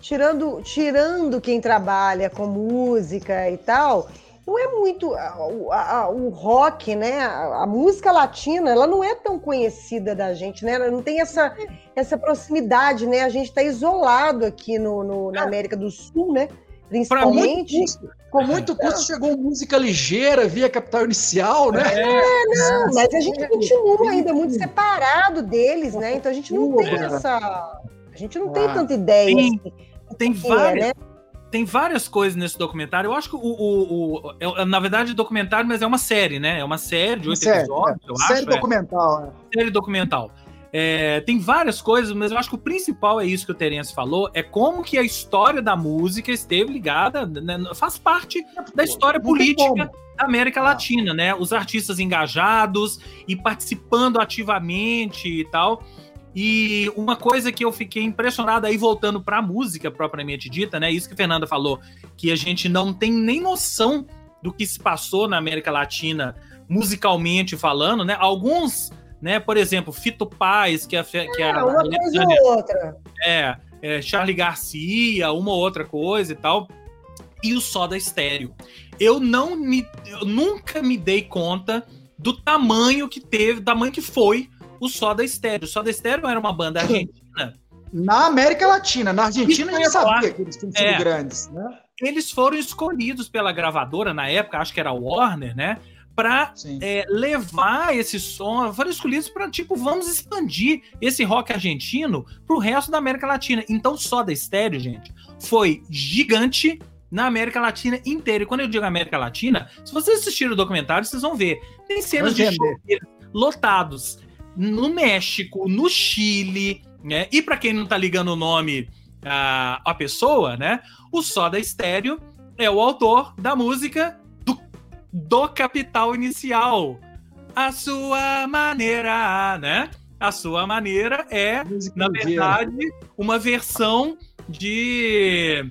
tirando, tirando quem trabalha com música e tal, não é muito o rock, né? A, a, música latina, ela não é tão conhecida da gente, né? Ela não tem essa, essa proximidade, né? A gente está isolado aqui no, no, na é. América do Sul, né? Principalmente. Muito com muito custo chegou música ligeira via capital inicial, né? É, não, mas a gente continua ainda muito separado deles, né? Então a gente não tem essa. A gente não tem tanta ideia. Tem, assim, tem várias. É, né? Tem várias coisas nesse documentário. Eu acho que o. o, o é, na verdade, documentário, mas é uma série, né? É uma série de oito episódios, é. eu série acho. Documental, é. Série documental. É, tem várias coisas, mas eu acho que o principal é isso que o Terence falou, é como que a história da música esteve ligada, né, faz parte da história política da América ah. Latina, né? Os artistas engajados e participando ativamente e tal. E uma coisa que eu fiquei impressionado aí voltando para a música propriamente dita, né? Isso que a Fernanda falou, que a gente não tem nem noção do que se passou na América Latina musicalmente falando, né? Alguns né? Por exemplo, Fito Paz, que é, que é, é uma coisa ou outra. É, é, Charlie Garcia, uma outra coisa e tal. E o Soda Estéreo. Eu não me, eu nunca me dei conta do tamanho que teve, do tamanho que foi o Soda Estéreo. O Soda Estéreo era uma banda argentina. Na América Latina, na Argentina a gente sabia que eles tinham sido é, grandes, né? Eles foram escolhidos pela gravadora na época, acho que era Warner, né? para é, levar esse som, foram escolhidos para tipo, vamos expandir esse rock argentino para o resto da América Latina. Então, só da estéreo, gente, foi gigante na América Latina inteira. E quando eu digo América Latina, se vocês assistirem o documentário, vocês vão ver. Tem cenas de show lotados no México, no Chile, né? E para quem não tá ligando o nome a, a pessoa, né? O Soda Estéreo é o autor da música do capital inicial. A sua maneira, né? A sua maneira é, na verdade, uma versão de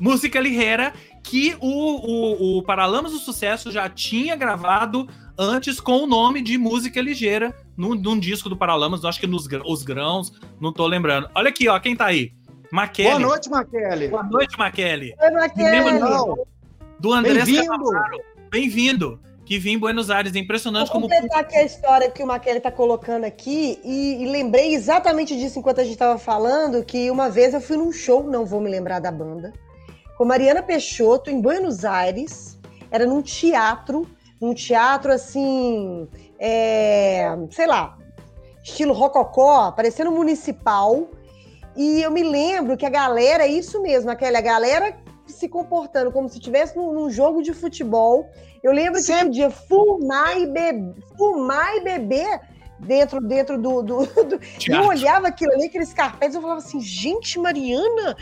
música ligeira que o, o, o Paralamas do Sucesso já tinha gravado antes com o nome de música ligeira num, num disco do Paralamas, acho que nos os grãos, não tô lembrando. Olha aqui, ó, quem tá aí? Maquele. Boa noite, Maquele. Boa noite, Maquele. Oi, Maquele. Do André Bem-vindo. Bem-vindo. Que vim em Buenos Aires. É impressionante Vou como. Vou completar aqui a história que o Maquele está colocando aqui e, e, lembrei exatamente disso enquanto a gente estava falando, que uma vez eu fui num show, não vou me lembrar da banda, com Mariana Peixoto em Buenos Aires. Era num teatro, num teatro assim, é, sei lá, estilo rococó, parecendo municipal. E eu me lembro que a galera, é isso mesmo, aquela galera se comportando como se estivesse num, num jogo de futebol. Eu lembro que podia fumar e, beber, fumar e beber dentro, dentro do. do, do... Eu olhava aquilo ali, aqueles carpetes, eu falava assim, gente, Mariana,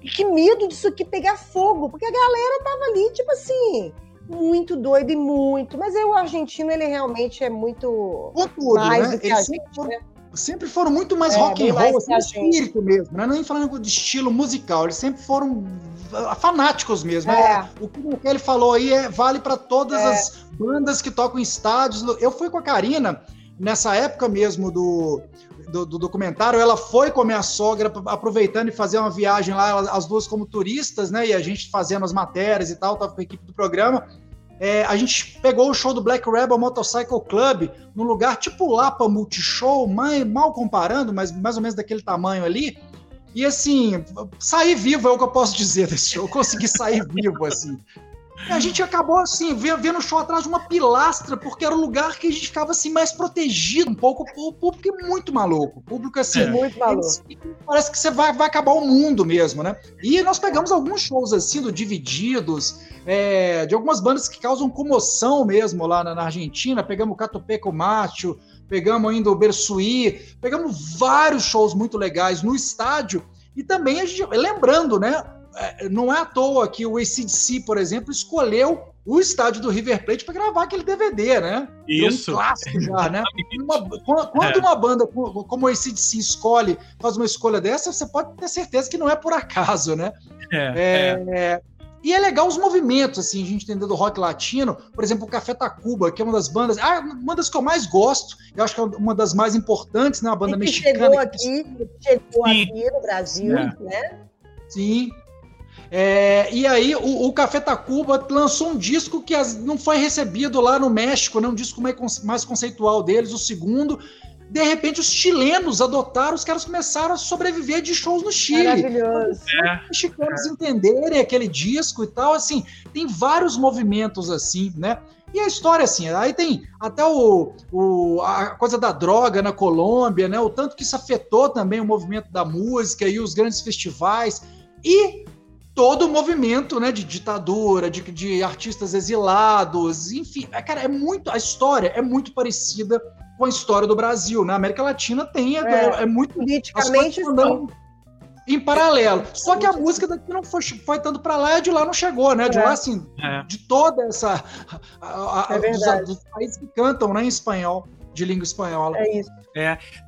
que medo disso aqui pegar fogo, porque a galera tava ali, tipo assim, muito doido e muito. Mas eu, o argentino, ele realmente é muito tudo, mais né? do que Eles a sempre gente, foram- né? sempre foram muito mais É, rock and roll, assim, espírito mesmo, né? Nem falando de estilo musical, eles sempre foram fanáticos mesmo. É. É, O que o ele falou aí é, vale para todas É. as bandas que tocam em estádios. Eu fui com a Karina nessa época mesmo do, do, do documentário, ela foi com a minha sogra, aproveitando e fazer uma viagem lá, as duas como turistas, né? E a gente fazendo as matérias e tal, tava com a equipe do programa. É, a gente pegou o show do Black Rebel Motorcycle Club num lugar tipo Lapa Multishow, mal comparando, mas mais ou menos daquele tamanho ali. E assim, sair vivo é o que eu posso dizer desse show. Eu consegui sair (laughs) vivo, assim. A gente acabou assim, ve- vendo o show atrás de uma pilastra, porque era o lugar que a gente ficava assim mais protegido um pouco. O público é muito maluco. O público assim, É. Muito maluco. parece que você vai, vai acabar o mundo mesmo, né? E nós pegamos alguns shows assim, do Divididos, é, de algumas bandas que causam comoção mesmo lá na, na Argentina. Pegamos o Catupeco Macho, pegamos ainda o Bersuí, pegamos vários shows muito legais no estádio. E também a gente, lembrando, né? É, Não é à toa que o ACDC, por exemplo, escolheu o estádio do River Plate para gravar aquele DVD, né? Isso. Um clássico já, né? Uma- quando É. uma banda co- como o ACDC escolhe, faz uma escolha dessa, você pode ter certeza que não é por acaso, né? É, É, é. E é legal os movimentos, assim, a gente entender do rock latino. Por exemplo, o Café Tacuba, que é uma das bandas. Ah, uma das que eu mais gosto. Eu acho que é uma das mais importantes, né? Uma banda E que mexicana. chegou que- aqui, chegou Sim. aqui no Brasil, É. né? Sim. É, e aí o, o Café Tacuba lançou um disco que as- não foi recebido lá no México, né? Um disco mais, mais conceitual deles, o segundo. De repente, os chilenos adotaram, os caras começaram a sobreviver de shows no Chile. Maravilhoso. É. Os mexicanos entenderem aquele disco e tal, assim, tem vários movimentos assim, né? E a história, assim, aí tem até o, o- a coisa da droga na Colômbia, né? O tanto que isso afetou também o movimento da música e os grandes festivais. E todo o movimento né, de ditadura, de, de artistas exilados, enfim, é, cara, é muito. A história é muito parecida com a história do Brasil. Na América Latina tem, é, É. é muito. Politicamente, sim. Em paralelo. Só que a música daqui não foi, foi tanto pra lá e de lá não chegou, né? De É. lá, assim, É. de toda essa. a- a- É dos, dos países que cantam né, em espanhol, de língua espanhola. É isso.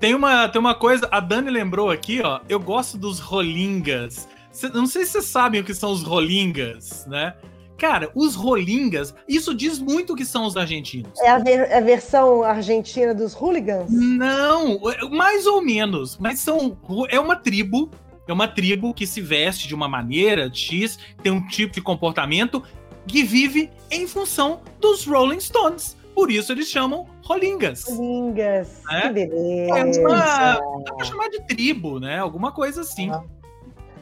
Tem uma, tem uma coisa, a Dani lembrou aqui, ó. Eu gosto dos rolingas. Cê- não sei se vocês sabem o que são os rolingas, né? Cara, os rolingas, isso diz muito o que são os argentinos. É a, ver- a versão argentina dos hooligans? Não, é- mais ou menos, mas são é uma tribo, é uma tribo que se veste de uma maneira X, tem um tipo de comportamento que vive em função dos Rolling Stones. Por isso eles chamam rolingas. Lingas. É? Que beleza. É uma, dá pra chamar de tribo, né? Alguma coisa assim.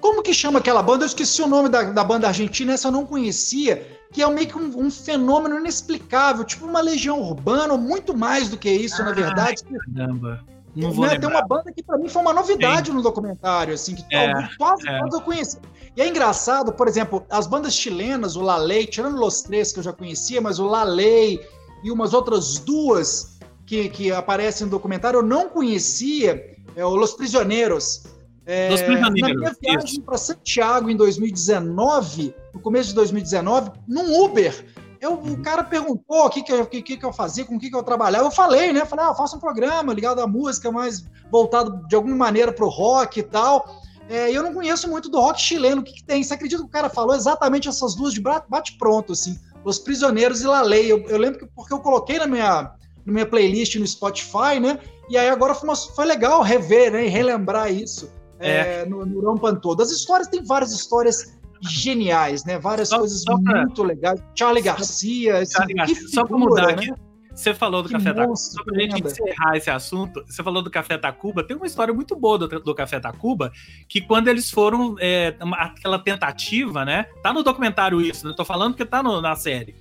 Como que chama aquela banda? Eu esqueci o nome da, da banda argentina, essa eu não conhecia, que é meio que um, um fenômeno inexplicável, tipo uma legião urbana, ou muito mais do que isso, na verdade. Caramba. Não vou Né, Tem uma banda que pra mim foi uma novidade no documentário, assim, que É, quase é. eu conheci. E é engraçado, por exemplo, as bandas chilenas, o La Ley, tirando Los Três que eu já conhecia, mas o La Ley e umas outras duas que, que aparecem no documentário eu não conhecia, é o Los Prisioneiros. É, Na minha viagem para Santiago em 2019, no começo de 2019, num Uber, eu, o cara perguntou o que, que, eu, que, que eu fazia, com o que, que eu trabalhava. Eu falei, né? Falei, ah, eu faço um programa ligado à música, mais voltado de alguma maneira pro rock e tal. É, e eu não conheço muito do rock chileno. O que, que tem? Você acredita que o cara falou exatamente essas duas de bate-pronto, assim? Os Prisioneiros e La Lei. Eu, eu lembro que porque eu coloquei na minha, na minha playlist no Spotify, né? E aí agora foi, uma- foi legal rever, né? E relembrar isso é, no, no Rampan todo. As histórias, tem várias histórias geniais, né? Várias Só- coisas só pra- muito legais. Charlie Garcia, assim, Charlie Garcia. Só pra figura, mudar né? aqui. Você falou do Que Café Tacuba. monstro, Só pra gente lenda. encerrar esse assunto, você falou do Café Tacuba. Tem uma história muito boa do, do Café Tacuba, que quando eles foram, é, aquela tentativa, né? Tá no documentário isso, né? Tô falando que tá no- na série.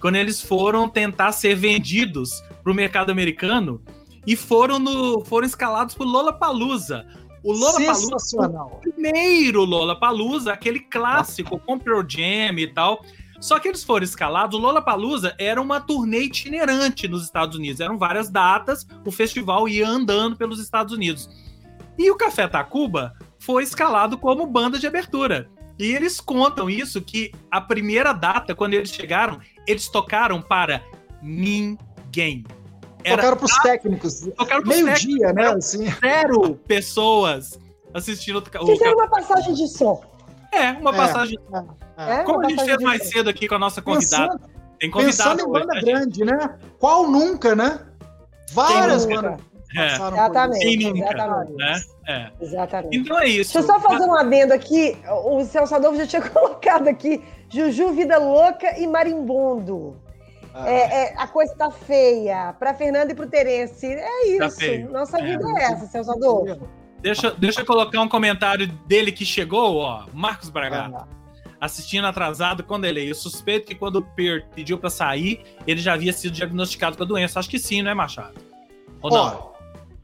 Quando eles foram tentar ser vendidos pro mercado americano e foram, no, foram escalados por Lollapalooza. O Lola Sensacional. o primeiro Lola Palusa, aquele clássico com Pearl Jam e tal. Só que eles foram escalados. O Lola Palusa era uma turnê itinerante nos Estados Unidos. Eram várias datas. O festival ia andando pelos Estados Unidos. E o Café Tacuba foi escalado como banda de abertura. E eles contam isso que a primeira data, quando eles chegaram, eles tocaram para ninguém. Tocaram pros técnicos. Tocaram pros Meio-dia, técnicos, né? eram Assim. Zero pessoas assistindo o Fizeram uma passagem de som. É, uma É. passagem. É, Como uma a gente fez mais som. cedo aqui com a nossa convidada. Pensando, Tem convidado pensando em banda né, gente? grande, né? Qual nunca, né? Várias bandas É, Exatamente. nunca, exatamente. né? É. Exatamente. Então é isso. Deixa eu só fazer um adendo aqui. O Celso Adolfo já tinha (laughs) colocado aqui Juju, Vida Louca e Marimbondo. Ah, É, é, a coisa tá feia. Pra Fernanda e pro Terence. É Tá isso. feio. Nossa É. vida é essa, Celso Adolfo. Deixa, deixa eu colocar um comentário dele que chegou, ó. Marcos Bragato. Ah, Assistindo atrasado quando ele. Eu suspeito que quando o Per pediu pra sair, ele já havia sido diagnosticado com a doença. Acho que sim, não é, Machado? Ou não?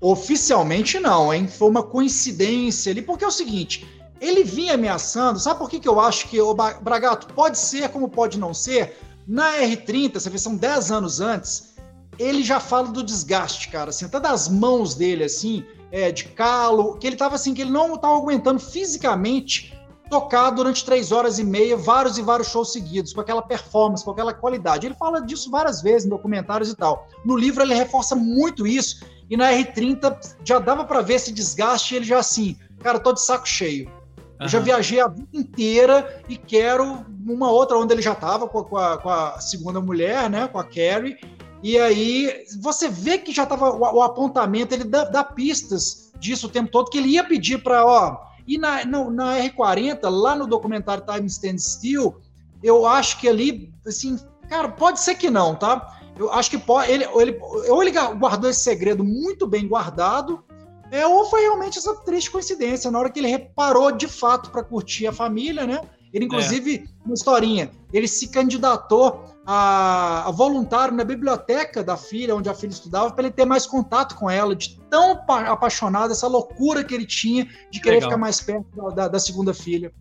Ó, oficialmente não, hein? Foi uma coincidência ali, porque é o seguinte, ele vinha ameaçando, sabe por que, que eu acho que o Bragato pode ser como pode não ser? Na R30, essa versão 10 anos antes, ele já fala do desgaste, cara, assim, até das mãos dele, assim, é, de calo, que ele tava assim, que ele não tava aguentando fisicamente tocar durante três horas e meia, vários e vários shows seguidos, com aquela performance, com aquela qualidade. Ele fala disso várias vezes em documentários e tal. No livro ele reforça muito isso, e na R30 já dava para ver esse desgaste, ele já assim, cara, tô de saco cheio. Eu já viajei a vida inteira e quero uma outra onde ele já estava com, a- com com a segunda mulher, né, com a Carrie. E aí você vê que já estava o, o apontamento, ele dá, dá pistas disso o tempo todo, que ele ia pedir para, ó. E na, na, na R40, lá no documentário Time Stand Still, eu acho que ali, assim, cara, pode ser que não, tá? Eu acho que pode, ele, ele, ou ele guardou esse segredo muito bem guardado, é, ou foi realmente essa triste coincidência, na hora que ele reparou de fato para curtir a família, né? Ele, inclusive, uma historinha, ele se candidatou a, a voluntário na biblioteca da filha, onde a filha estudava, para ele ter mais contato com ela, de tão pa- apaixonado, essa loucura que ele tinha de querer Legal. ficar mais perto da, da- da segunda filha.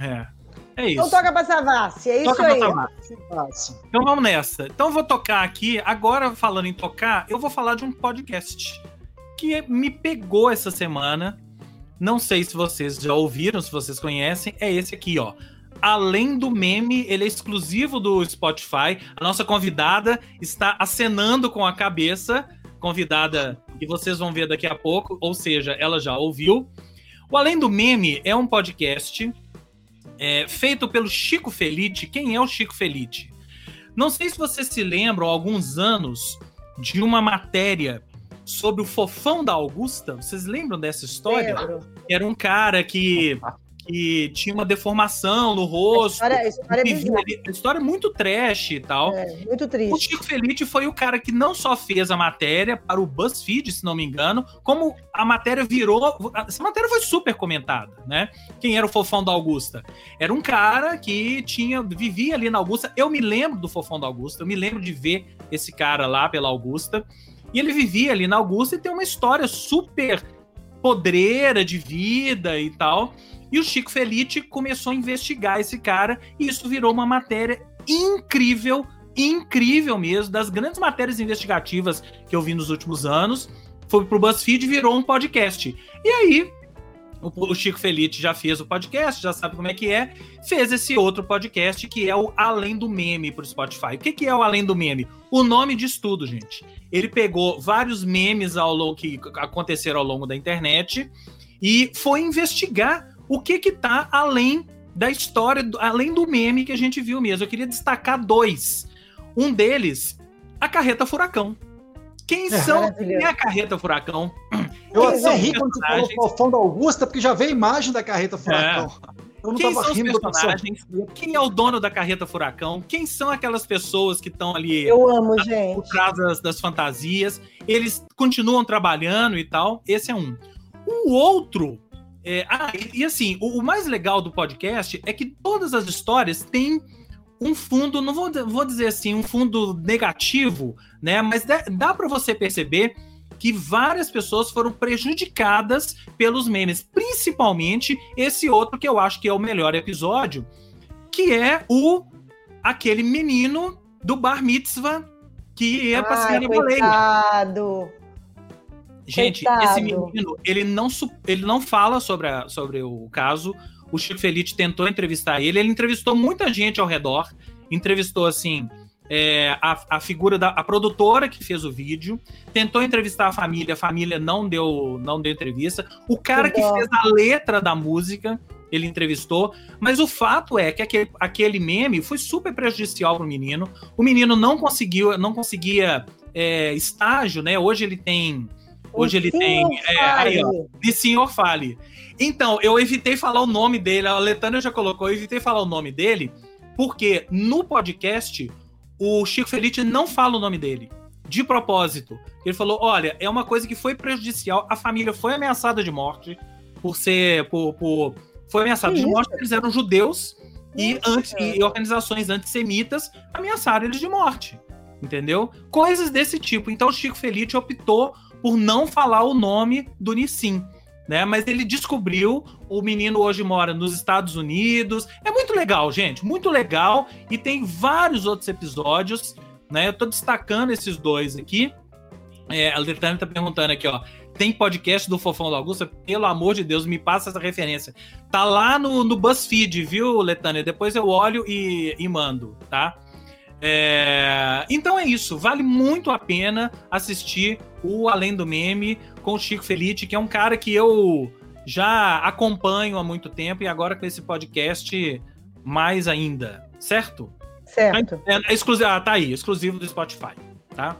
É. É isso. Então toca pra Savassi, é isso Toca pra aí. Então vamos nessa. Então eu vou tocar aqui. Agora, falando em tocar, eu vou falar de um podcast que me pegou essa semana. Não sei se vocês já ouviram, se vocês conhecem. É esse aqui, ó. Além do meme, ele é exclusivo do Spotify. A nossa convidada está acenando com a cabeça. Convidada que vocês vão ver daqui a pouco, ou seja, ela já ouviu. O Além do Meme é um podcast é, feito pelo Chico Felite. Quem é o Chico Felite? Não sei se vocês se lembram, há alguns anos, de uma matéria sobre o fofão da Augusta. Vocês lembram dessa história? Lembro. Era um cara que, que tinha uma deformação no rosto. A história, a história é a história é muito trash e tal. É, muito O triste. Chico Felite foi o cara que não só fez a matéria para o BuzzFeed, se não me engano, como a matéria virou. Essa matéria foi super comentada, né? Quem era o fofão da Augusta? Era um cara que tinha vivia ali na Augusta. Eu me lembro do fofão da Augusta, eu me lembro de ver esse cara lá pela Augusta. E ele vivia ali na Augusta e tem uma história super podreira de vida e tal. E o Chico Felite começou a investigar esse cara e isso virou uma matéria incrível incrível mesmo, das grandes matérias investigativas que eu vi nos últimos anos. Foi pro BuzzFeed e virou um podcast. E aí, o o Chico Felite já fez o podcast, já sabe como é que é, fez esse outro podcast que é o Além do Meme pro Spotify. O que, que é o Além do Meme? O nome de estudo, gente. Ele pegou vários memes ao longo, que aconteceram ao longo da internet e foi investigar o que que tá além da história, além do meme que a gente viu mesmo. Eu queria destacar dois. Um deles, a Carreta Furacão. Quem É, são? Quem é a Carreta Furacão? Eu Quem até ri os quando você falou fofão da Augusta, porque já veio a imagem da carreta furacão. Eu não Quem tava são os rindo do personagens? Quem é o dono da Carreta Furacão? Quem são aquelas pessoas que estão ali Eu amo, por gente. trás das, das fantasias? Eles continuam trabalhando e tal. Esse é um. O outro. é- ah, e, e assim, o, o mais legal do podcast é que todas as histórias têm um fundo, não vou, vou dizer assim, um fundo negativo, né? Mas dá, dá para você perceber que várias pessoas foram prejudicadas pelos memes, principalmente esse outro que eu acho que é o melhor episódio, que é o aquele menino do bar mitzvah que ia pra Ai, cena coitado. Gente, Coitado. esse menino, ele não, ele não fala sobre, a- sobre o caso. O Chico Felice tentou entrevistar ele. Ele entrevistou muita gente ao redor. Entrevistou, assim, é, a, a figura da a produtora que fez o vídeo. Tentou entrevistar a família. A família não deu, não deu entrevista. O cara que fez a letra da música, ele entrevistou. Mas o fato é que aquele, aquele meme foi super prejudicial pro menino. O menino não conseguiu, não conseguia é, estágio, né? Hoje ele tem... Hoje ele Sim, tem. É, aí, ó, de senhor fale. Então, eu evitei falar o nome dele, a Letânia já colocou, eu evitei falar o nome dele, porque no podcast o Chico Felice não fala o nome dele. De propósito. Ele falou: olha, é uma coisa que foi prejudicial. A família foi ameaçada de morte por ser. Por, por- foi ameaçada Que de isso? morte eles eram judeus e, anti, e organizações antissemitas ameaçaram eles de morte. Entendeu? Coisas desse tipo. Então o Chico Felice optou por não falar o nome do Nissim. Né? Mas ele descobriu, o menino hoje mora nos Estados Unidos. É muito legal, gente, muito legal. E tem vários outros episódios, né? Eu tô destacando esses dois aqui. É, a Letânia tá perguntando aqui, ó. Tem podcast do Fofão da Augusta? Pelo amor de Deus, me passa essa referência. Tá lá no, no BuzzFeed, viu, Letânia? Depois eu olho e, e mando, tá? É, Então é isso, vale muito a pena assistir o Além do Meme com o Chico Felice, que é um cara que eu já acompanho há muito tempo e agora com esse podcast mais ainda, certo? Certo. É, é exclusivo, ah, tá aí, exclusivo do Spotify, tá?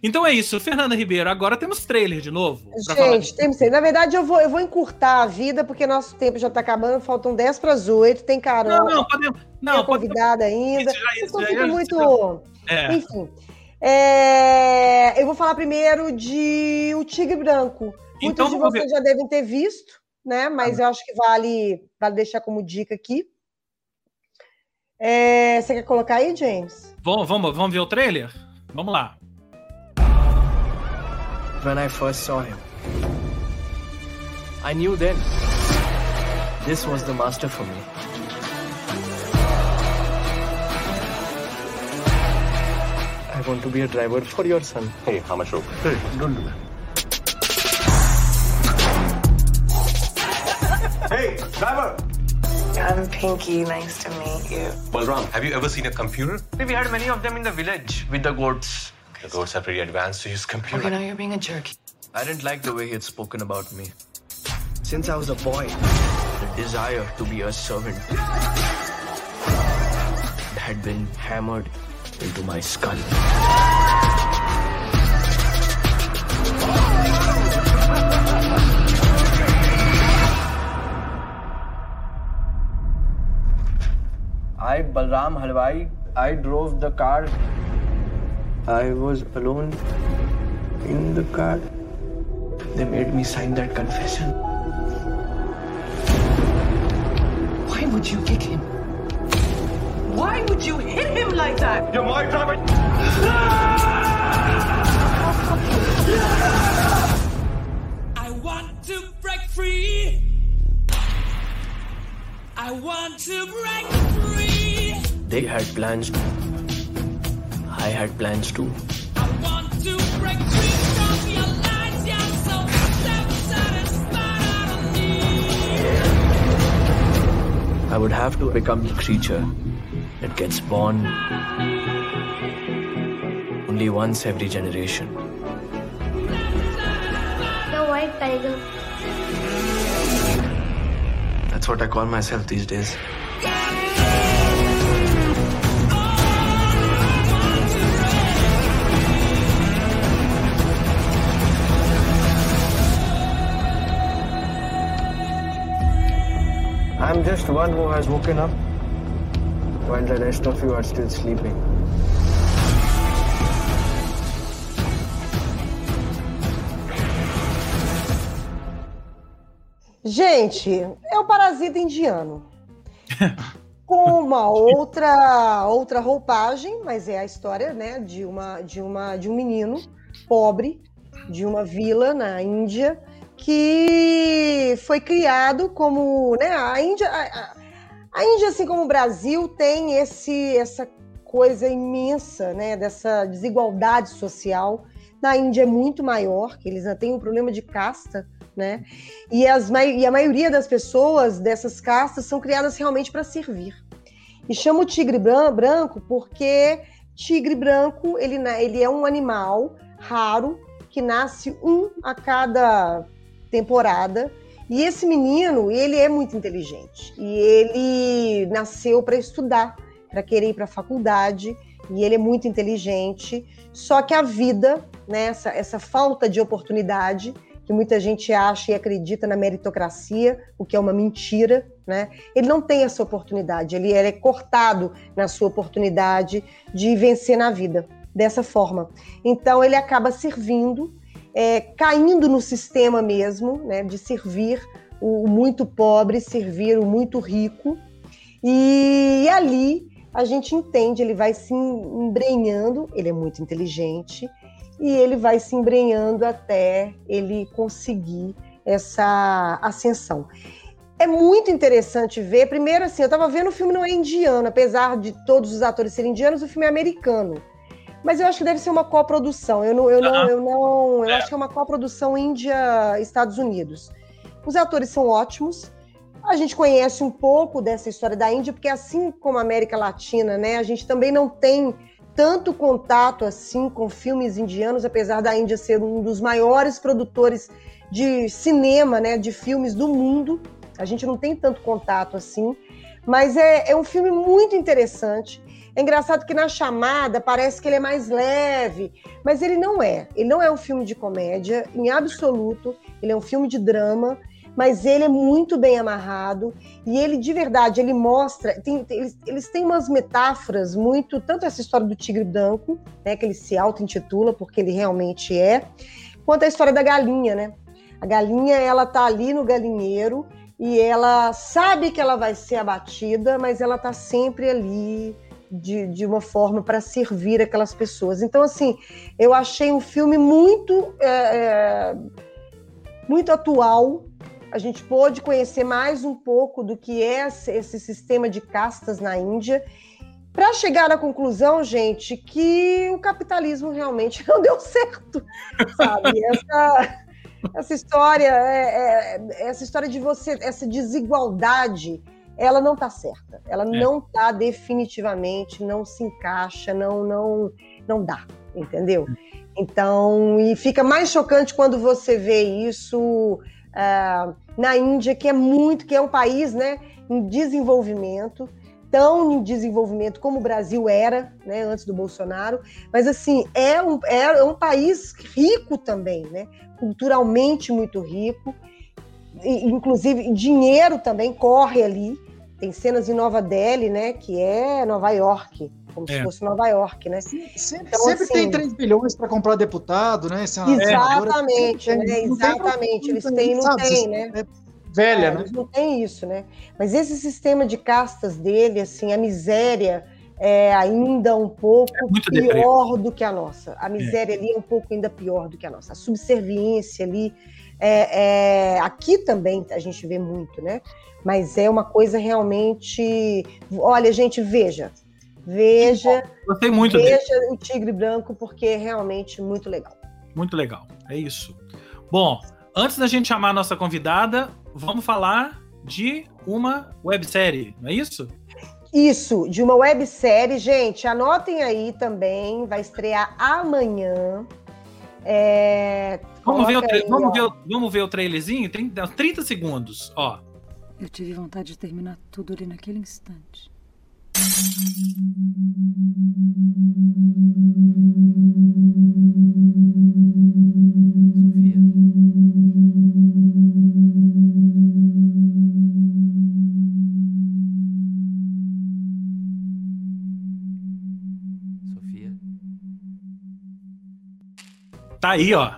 Então é isso, Fernanda Ribeiro, agora temos trailer de novo. Gente, tem ser. Na verdade, eu vou, eu vou encurtar a vida, porque nosso tempo já tá acabando, faltam 10 para as 8, tem Carol, Não, não, podemos. tem Não, a pode. convidada ainda. Isso, já, isso, já, já- muito. É. Enfim. É, Eu vou falar primeiro de O Tigre Branco. Muitos Então de vamos vocês já devem ter visto, né? Mas eu acho que vale, vale deixar como dica aqui. É, Você quer colocar aí, James? Vamos, vamos, vamos ver o trailer? Vamos lá. When I first saw him, I knew then this was the master for me. I want to be a driver for your son. Hey, how much rope? Hey, don't do that. Hey, driver! I'm Pinky. Nice to meet you. Balram, have you ever seen a computer? We had many of them in the village with the goats. The goats are pretty advanced to use computer. Oh, okay, now you're being a jerk. I didn't like the way he had spoken about me. Since I was a boy, the desire to be a servant had been hammered into my skull. I, Balram Halwai, I drove the car. I was alone in the car. They made me sign that confession. Why would you kick him? Why would you hit him like that? You're my driver! I want to break free. I want to break free. They had plans. I had plans too. I want to break free from your lies. You're so self-satisfied. I don't need. I would have to become the creature that gets born only once every generation. The white tiger. That's what I call myself these days. I'm just one who has woken up while the rest of you are still sleeping. Gente, é o parasita indiano. (laughs) Com uma outra outra roupagem, mas é a história, né, de uma de uma de um menino pobre de uma vila na Índia que foi criado como, né, a Índia, a, a- a Índia assim como o Brasil tem esse essa coisa imensa, né, dessa desigualdade social. Na Índia é muito maior, que eles têm um problema de casta, né? E, as, e a maioria das pessoas dessas castas são criadas realmente para servir. E chama o tigre bran- branco porque tigre branco ele, na- ele é um animal raro que nasce um a cada temporada. E esse menino, ele é muito inteligente. E ele nasceu para estudar, para querer ir para a faculdade. E ele é muito inteligente. Só que a vida, né, essa, essa falta de oportunidade, que muita gente acha e acredita na meritocracia, o que é uma mentira, né? Ele não tem essa oportunidade, ele, ele é cortado na sua oportunidade de vencer na vida dessa forma. Então ele acaba servindo, é, caindo no sistema mesmo, né, de servir o muito pobre, servir o muito rico, e ali a gente entende, ele vai se embrenhando, ele é muito inteligente, e ele vai se embrenhando até ele conseguir essa ascensão. É muito interessante ver. Primeiro, assim, eu estava vendo o filme não é indiano, apesar de todos os atores serem indianos, o filme é americano. Mas eu acho que deve ser uma coprodução. Eu não, eu não, eu não, eu acho que é uma coprodução Índia-Estados Unidos. Os atores são ótimos. A gente conhece um pouco dessa história da Índia, porque assim como a América Latina, né, a gente também não tem tanto contato assim com filmes indianos, apesar da Índia ser um dos maiores produtores de cinema, né, de filmes do mundo. A gente não tem tanto contato assim, mas é, é um filme muito interessante. É engraçado que na chamada parece que ele é mais leve, mas ele não é. Ele não é um filme de comédia, em absoluto. Ele é um filme de drama, mas ele é muito bem amarrado e ele de verdade ele mostra tem- eles, eles têm umas metáforas muito tanto essa história do tigre branco né que ele se auto intitula porque ele realmente é quanto a história da galinha né a galinha ela tá ali no galinheiro e ela sabe que ela vai ser abatida mas ela tá sempre ali de, de uma forma para servir aquelas pessoas. Então assim eu achei um filme muito é, é, muito atual. A gente pôde conhecer mais um pouco do que é esse sistema de castas na Índia, para chegar à conclusão, gente, que o capitalismo realmente (laughs) não deu certo, sabe? Essa, essa história, é- é- essa história de você, essa desigualdade, ela não está certa. Ela não está definitivamente, não se encaixa, não, não, não dá, entendeu? Então, e fica mais chocante quando você vê isso ah, na Índia, que é muito, que é um país, né, em desenvolvimento, tão em desenvolvimento como o Brasil era, né, antes do Bolsonaro, mas assim, é um, é um país rico também, né, culturalmente muito rico, inclusive dinheiro também corre ali, tem cenas em Nova Delhi, né, que é Nova York, como se É. fosse Nova York, né? Sempre, Então, sempre assim, tem 3 bilhões para comprar deputado, né? senador, Exatamente, sempre né? tem. Não tem Exatamente. Eles têm, não sabe, tem, né? é velha, É, né? Eles não têm isso, né? Mas esse sistema de castas dele, assim, a miséria é ainda um pouco muito pior do que a nossa. A miséria ali é um pouco ainda pior do que a nossa. A subserviência ali, é, é- aqui também a gente vê muito, né? Mas é uma coisa realmente. Olha, gente, veja. Veja. Gostei muito dele. Veja o Tigre Branco, porque é realmente muito legal. Muito legal. É isso. Bom, antes da gente chamar a nossa convidada, vamos falar de uma websérie, não é isso? Isso, de uma websérie, gente, anotem aí também, vai estrear amanhã. É, Vamos ver, o coloca tra- aí, vamos, ver, vamos ver o trailerzinho? Tem 30 segundos, ó. Eu tive vontade de terminar tudo ali naquele instante. Sofia. Tá aí, ó.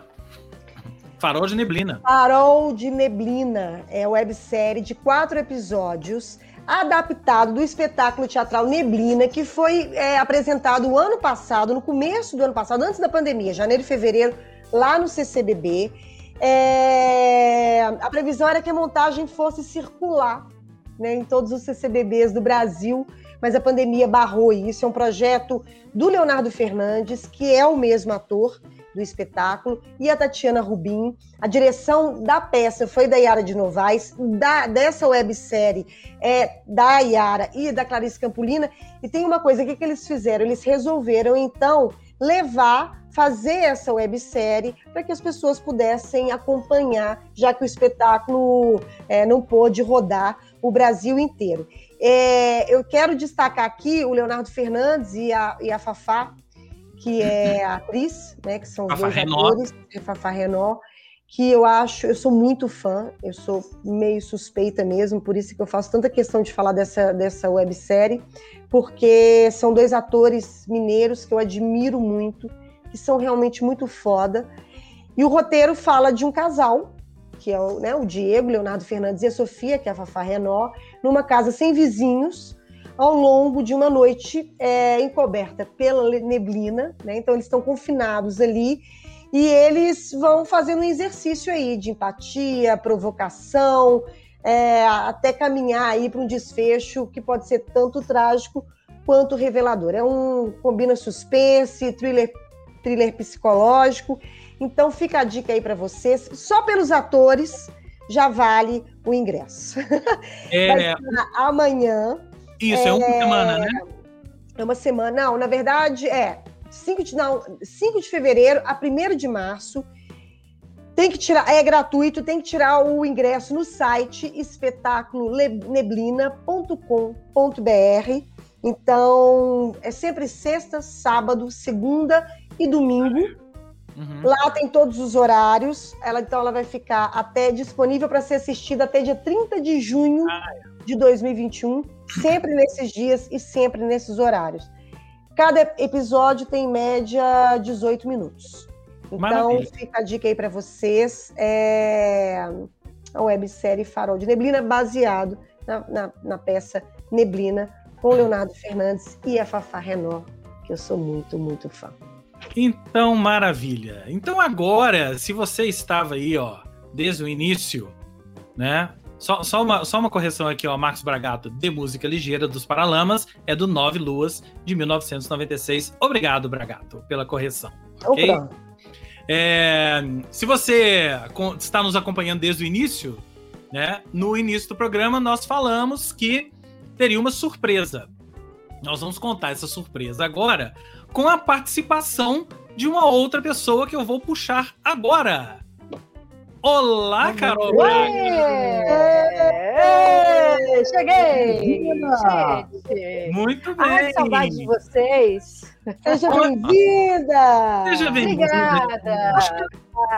Farol de neblina. Farol de Neblina é websérie de quatro episódios, adaptado do espetáculo teatral Neblina, que foi é, apresentado o ano passado, no começo do ano passado, antes da pandemia, janeiro e fevereiro lá no CCBB. É, a previsão era que a montagem fosse circular né, em todos os CCBBs do Brasil, mas a pandemia barrou isso. É um projeto do Leonardo Fernandes, que é o mesmo ator do espetáculo, e a Tatiana Rubim. A direção da peça foi da Yara de Novaes, da, dessa websérie é da Yara e da Clarice Campolina. E tem uma coisa, o que, que eles fizeram? Eles resolveram, então, levar, fazer essa websérie para que as pessoas pudessem acompanhar, já que o espetáculo é, não pôde rodar o Brasil inteiro. É, eu quero destacar aqui o Leonardo Fernandes e a, e a Fafá, que é a atriz, né, que são Fafá dois Renault. atores, é Fafá Renault, que eu acho, eu sou muito fã, eu sou meio suspeita mesmo, por isso que eu faço tanta questão de falar dessa, dessa websérie, porque são dois atores mineiros que eu admiro muito, que são realmente muito foda. E o roteiro fala de um casal, que é o, né, o Diego, Leonardo Fernandes e a Sofia, que é a Fafá Renault, numa casa sem vizinhos, ao longo de uma noite é, encoberta pela neblina, né? Então eles estão confinados ali e eles vão fazendo um exercício aí de empatia, provocação, é, até caminhar aí para um desfecho que pode ser tanto trágico quanto revelador. É um combina suspense, thriller, thriller psicológico. Então fica a dica aí para vocês. Só pelos atores já vale o ingresso. (laughs) É, amanhã. Isso, é, uma semana, né? É uma semana. Não, na verdade, é 5 de, não, 5 de fevereiro a 1 de março. Tem que tirar, é gratuito, tem que tirar o ingresso no site espetáculoneblina.com.br. Então, é sempre sexta, sábado, segunda e domingo. Uhum. Lá tem todos os horários. Ela então ela vai ficar até disponível para ser assistida até dia 30 de junho de 2021, sempre nesses dias e sempre nesses horários. Cada episódio tem em média 18 minutos. Então Maravilha. fica a dica aí para vocês. É a websérie Farol de Neblina, baseado na, na- na peça Neblina, com Leonardo Fernandes e a Fafá Renault, que eu sou muito, muito fã. Então, maravilha. Então agora, se você estava aí, ó, desde o início, né? Só, só, uma, só uma correção aqui, ó, Marcos Bragato, de Música Ligeira dos Paralamas, é do Nove Luas, de 1996. Obrigado, Bragato, pela correção. ok? É, se você está nos acompanhando desde o início, né? No início do programa nós falamos que teria uma surpresa. Nós vamos contar essa surpresa agora com a participação de uma outra pessoa que eu vou puxar agora. Olá, Carol Braga! É, cheguei! Gente! Muito bem! Ai, saudade de vocês! Seja bem-vinda! Seja bem-vinda. Obrigada! Acho que,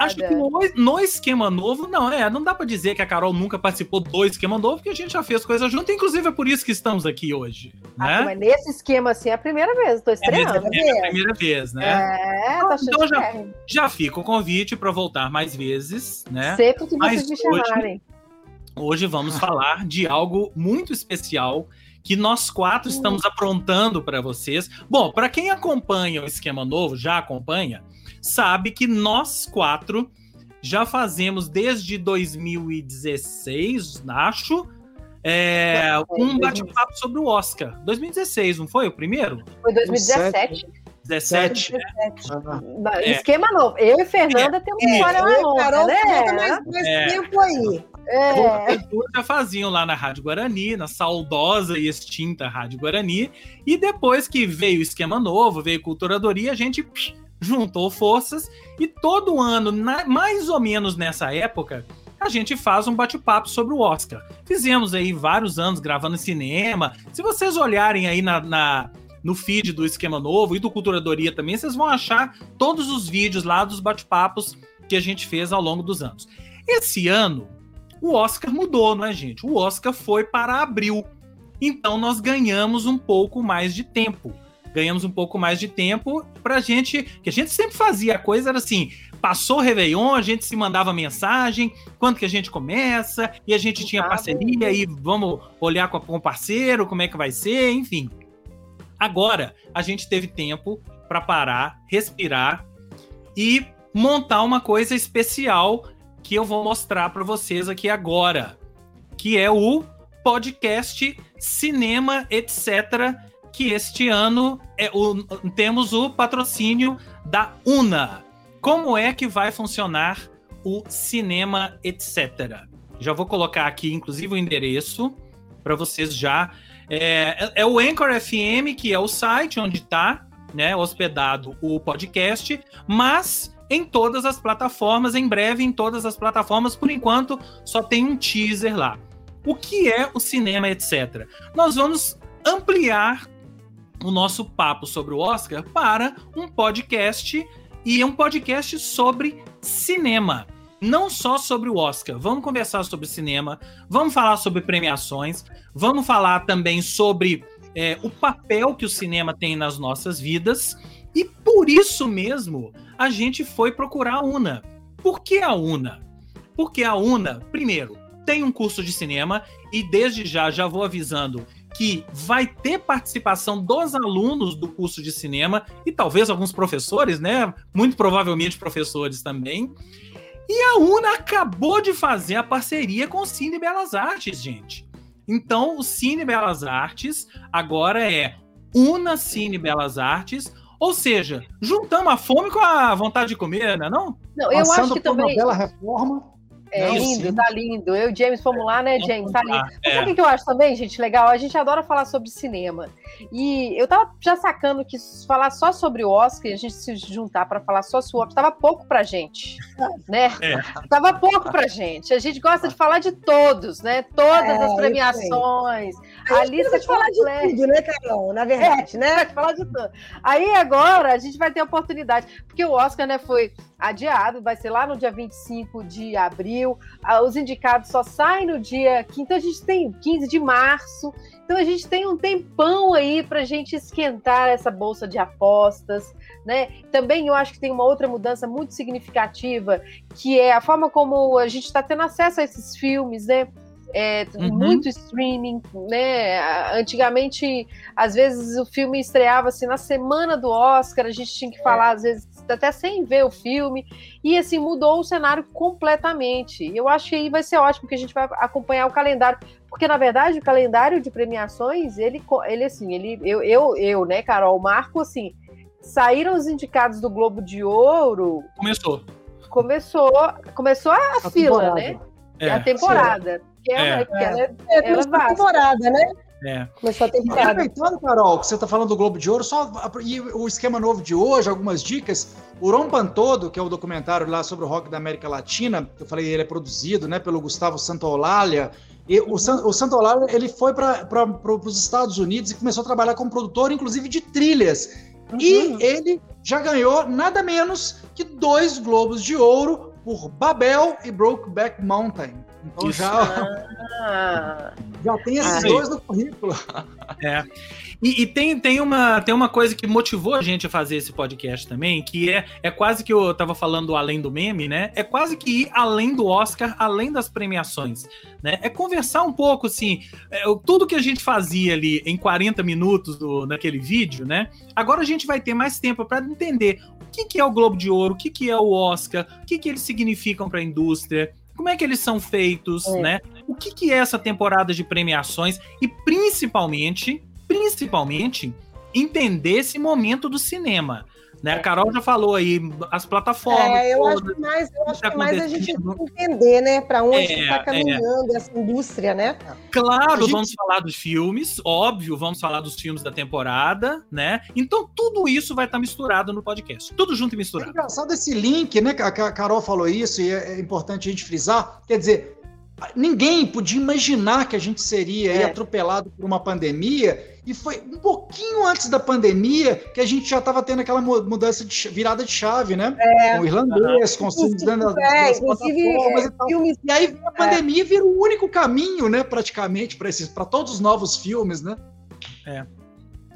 acho que no, no esquema novo, não, é, não dá pra dizer que a Carol nunca participou do esquema novo, porque a gente já fez coisa junto, inclusive é por isso que estamos aqui hoje, né? Ah, mas nesse esquema assim é a primeira vez, tô É, estreando. é a primeira vez, né? É, tá Então já, já fica o convite para voltar mais vezes, né? Sempre que Mas vocês me chamarem. Hoje vamos falar de algo muito especial que nós quatro estamos aprontando para vocês. Bom, para quem acompanha o esquema novo, já acompanha, sabe que nós quatro já fazemos desde 2016, acho, é, um bate-papo sobre o Oscar. 2016, não foi o primeiro? Foi 2017. 17. Ba- É. Esquema novo. Eu e Fernanda temos É, história eu mais e longa, Carol né? mais, mais É. tempo aí. É. Já faziam lá na Rádio Guarani, na saudosa e extinta Rádio Guarani. E depois que veio o esquema novo, veio Culturadoria, a gente psh, juntou forças e todo ano, na- mais ou menos nessa época, a gente faz um bate-papo sobre o Oscar. Fizemos aí vários anos gravando cinema. Se vocês olharem aí na, na- no feed do Esquema Novo e do Culturadoria também, vocês vão achar todos os vídeos lá dos bate-papos que a gente fez ao longo dos anos. Esse ano, o Oscar mudou, não é, gente? O Oscar foi para abril. Então nós ganhamos um pouco mais de tempo. Ganhamos um pouco mais de tempo pra gente. Que a gente sempre fazia a coisa, era assim: passou o Réveillon, a gente se mandava mensagem, quando que a gente começa, e a gente tinha parceria, e vamos olhar com, com o parceiro, como é que vai ser, enfim. Agora a gente teve tempo para parar, respirar e montar uma coisa especial que eu vou mostrar para vocês aqui agora, que é o podcast Cinema etc, que este ano é o, temos o patrocínio da Una. Como é que vai funcionar o Cinema etc? Já vou colocar aqui, inclusive, o endereço para vocês já. É, é o Anchor FM, que é o site onde está né, hospedado o podcast, mas em todas as plataformas, em breve em todas as plataformas, por enquanto só tem um teaser lá. O que é o cinema, etc. Nós vamos ampliar o nosso papo sobre o Oscar para um podcast e um podcast sobre cinema. Não só sobre o Oscar, vamos conversar sobre cinema, vamos falar sobre premiações, vamos falar também sobre é, o papel que o cinema tem nas nossas vidas. E por isso mesmo a gente foi procurar a UNA. Por que a UNA? Porque a UNA, primeiro, tem um curso de cinema e desde já já vou avisando que vai ter participação dos alunos do curso de cinema e talvez alguns professores, né? Muito provavelmente professores também. E a UNA acabou de fazer a parceria com o Cine Belas Artes, gente. Então, o Cine Belas Artes agora é Una Cine Belas Artes, ou seja, juntamos a fome com a vontade de comer, não é não? Não, eu acho que por uma também. bela reforma. É Não, lindo, sim. tá lindo. Eu e o James fomos lá, né, Vamos James? Tá lindo. Mas é. Sabe o que que eu acho também, gente, legal? A gente adora falar sobre cinema. E eu tava já sacando que falar só sobre o Oscar e a gente se juntar pra falar só sobre o Oscar tava pouco pra gente, (laughs) né? É. Tava pouco pra gente. A gente gosta de falar de todos, né? Todas É, as premiações. A A lista precisa falar de completa. tudo, né, Carol? Na verdade, né? Vai falar de tudo. Aí agora a gente vai ter a oportunidade, porque o Oscar né, foi adiado, vai ser lá no dia 25 de abril. Ah, Os indicados só saem no dia 15, então a gente tem 15 de março. Então a gente tem um tempão aí para a gente esquentar essa bolsa de apostas, né? Também eu acho que tem uma outra mudança muito significativa, que é a forma como a gente está tendo acesso a esses filmes, né? É, Uhum. Muito streaming, né? Antigamente, às vezes o filme estreava assim na semana do Oscar, a gente tinha que falar às vezes até sem ver o filme, e assim mudou o cenário completamente. E Eu acho que aí vai ser ótimo que a gente vai acompanhar o calendário, porque na verdade o calendário de premiações, ele, ele assim, ele eu, eu, eu né, Carol, marco assim, saíram os indicados do Globo de Ouro, Começou. começou, começou a, A fila, temporada. né? É, a temporada. Que é, É. que ela é, É, ela é temporada, né? é. Começou a temporada. Aproveitando, Carol, que você está falando do Globo de Ouro, só e o esquema novo de hoje, algumas dicas. O Rompan Todo, que é o documentário lá sobre o rock da América Latina, que eu falei, ele é produzido né, pelo Gustavo Santaolalla. E o, San, o ele foi para os Estados Unidos e começou a trabalhar como produtor, inclusive de trilhas. E ele já ganhou nada menos que dois Globos de Ouro por Babel e Brokeback Mountain. Então Isso. já, Ah, (laughs) já tem esses Ah, dois no currículo. É. E, e tem, tem, uma, tem uma coisa que motivou a gente a fazer esse podcast também, que é, é quase que eu tava falando do além do meme, né? É quase que ir além do Oscar, além das premiações, né? É conversar um pouco, assim, é, o- tudo que a gente fazia ali em 40 minutos do, naquele vídeo, né? Agora a gente vai ter mais tempo para entender o que, que é o Globo de Ouro, o que, que é o Oscar, o que, que eles significam para a indústria, como é que eles são feitos, É. né? O que, que é essa temporada de premiações e principalmente, principalmente, entender esse momento do cinema. Né? A Carol já falou aí, as plataformas. É, eu todas. acho que mais, eu acho tá que mais a gente entender, né, para onde É, está caminhando essa indústria, né? Claro, gente- vamos falar dos filmes, óbvio, vamos falar dos filmes da temporada, né? Então tudo isso vai estar misturado no podcast. Tudo junto e É misturado. engraçado esse link, né? a Carol falou isso e é é importante a gente frisar. Quer dizer, ninguém podia imaginar que a gente seria aí É. atropelado por uma pandemia. E foi um pouquinho antes da pandemia que a gente já estava tendo aquela mu- mudança de virada de chave, né? Com o irlandês, com os filmes dentro das, É, das inclusive, plataformas é, e tal. filmes E aí a pandemia e vira o único caminho, né, praticamente, para esses, para todos os novos filmes, né?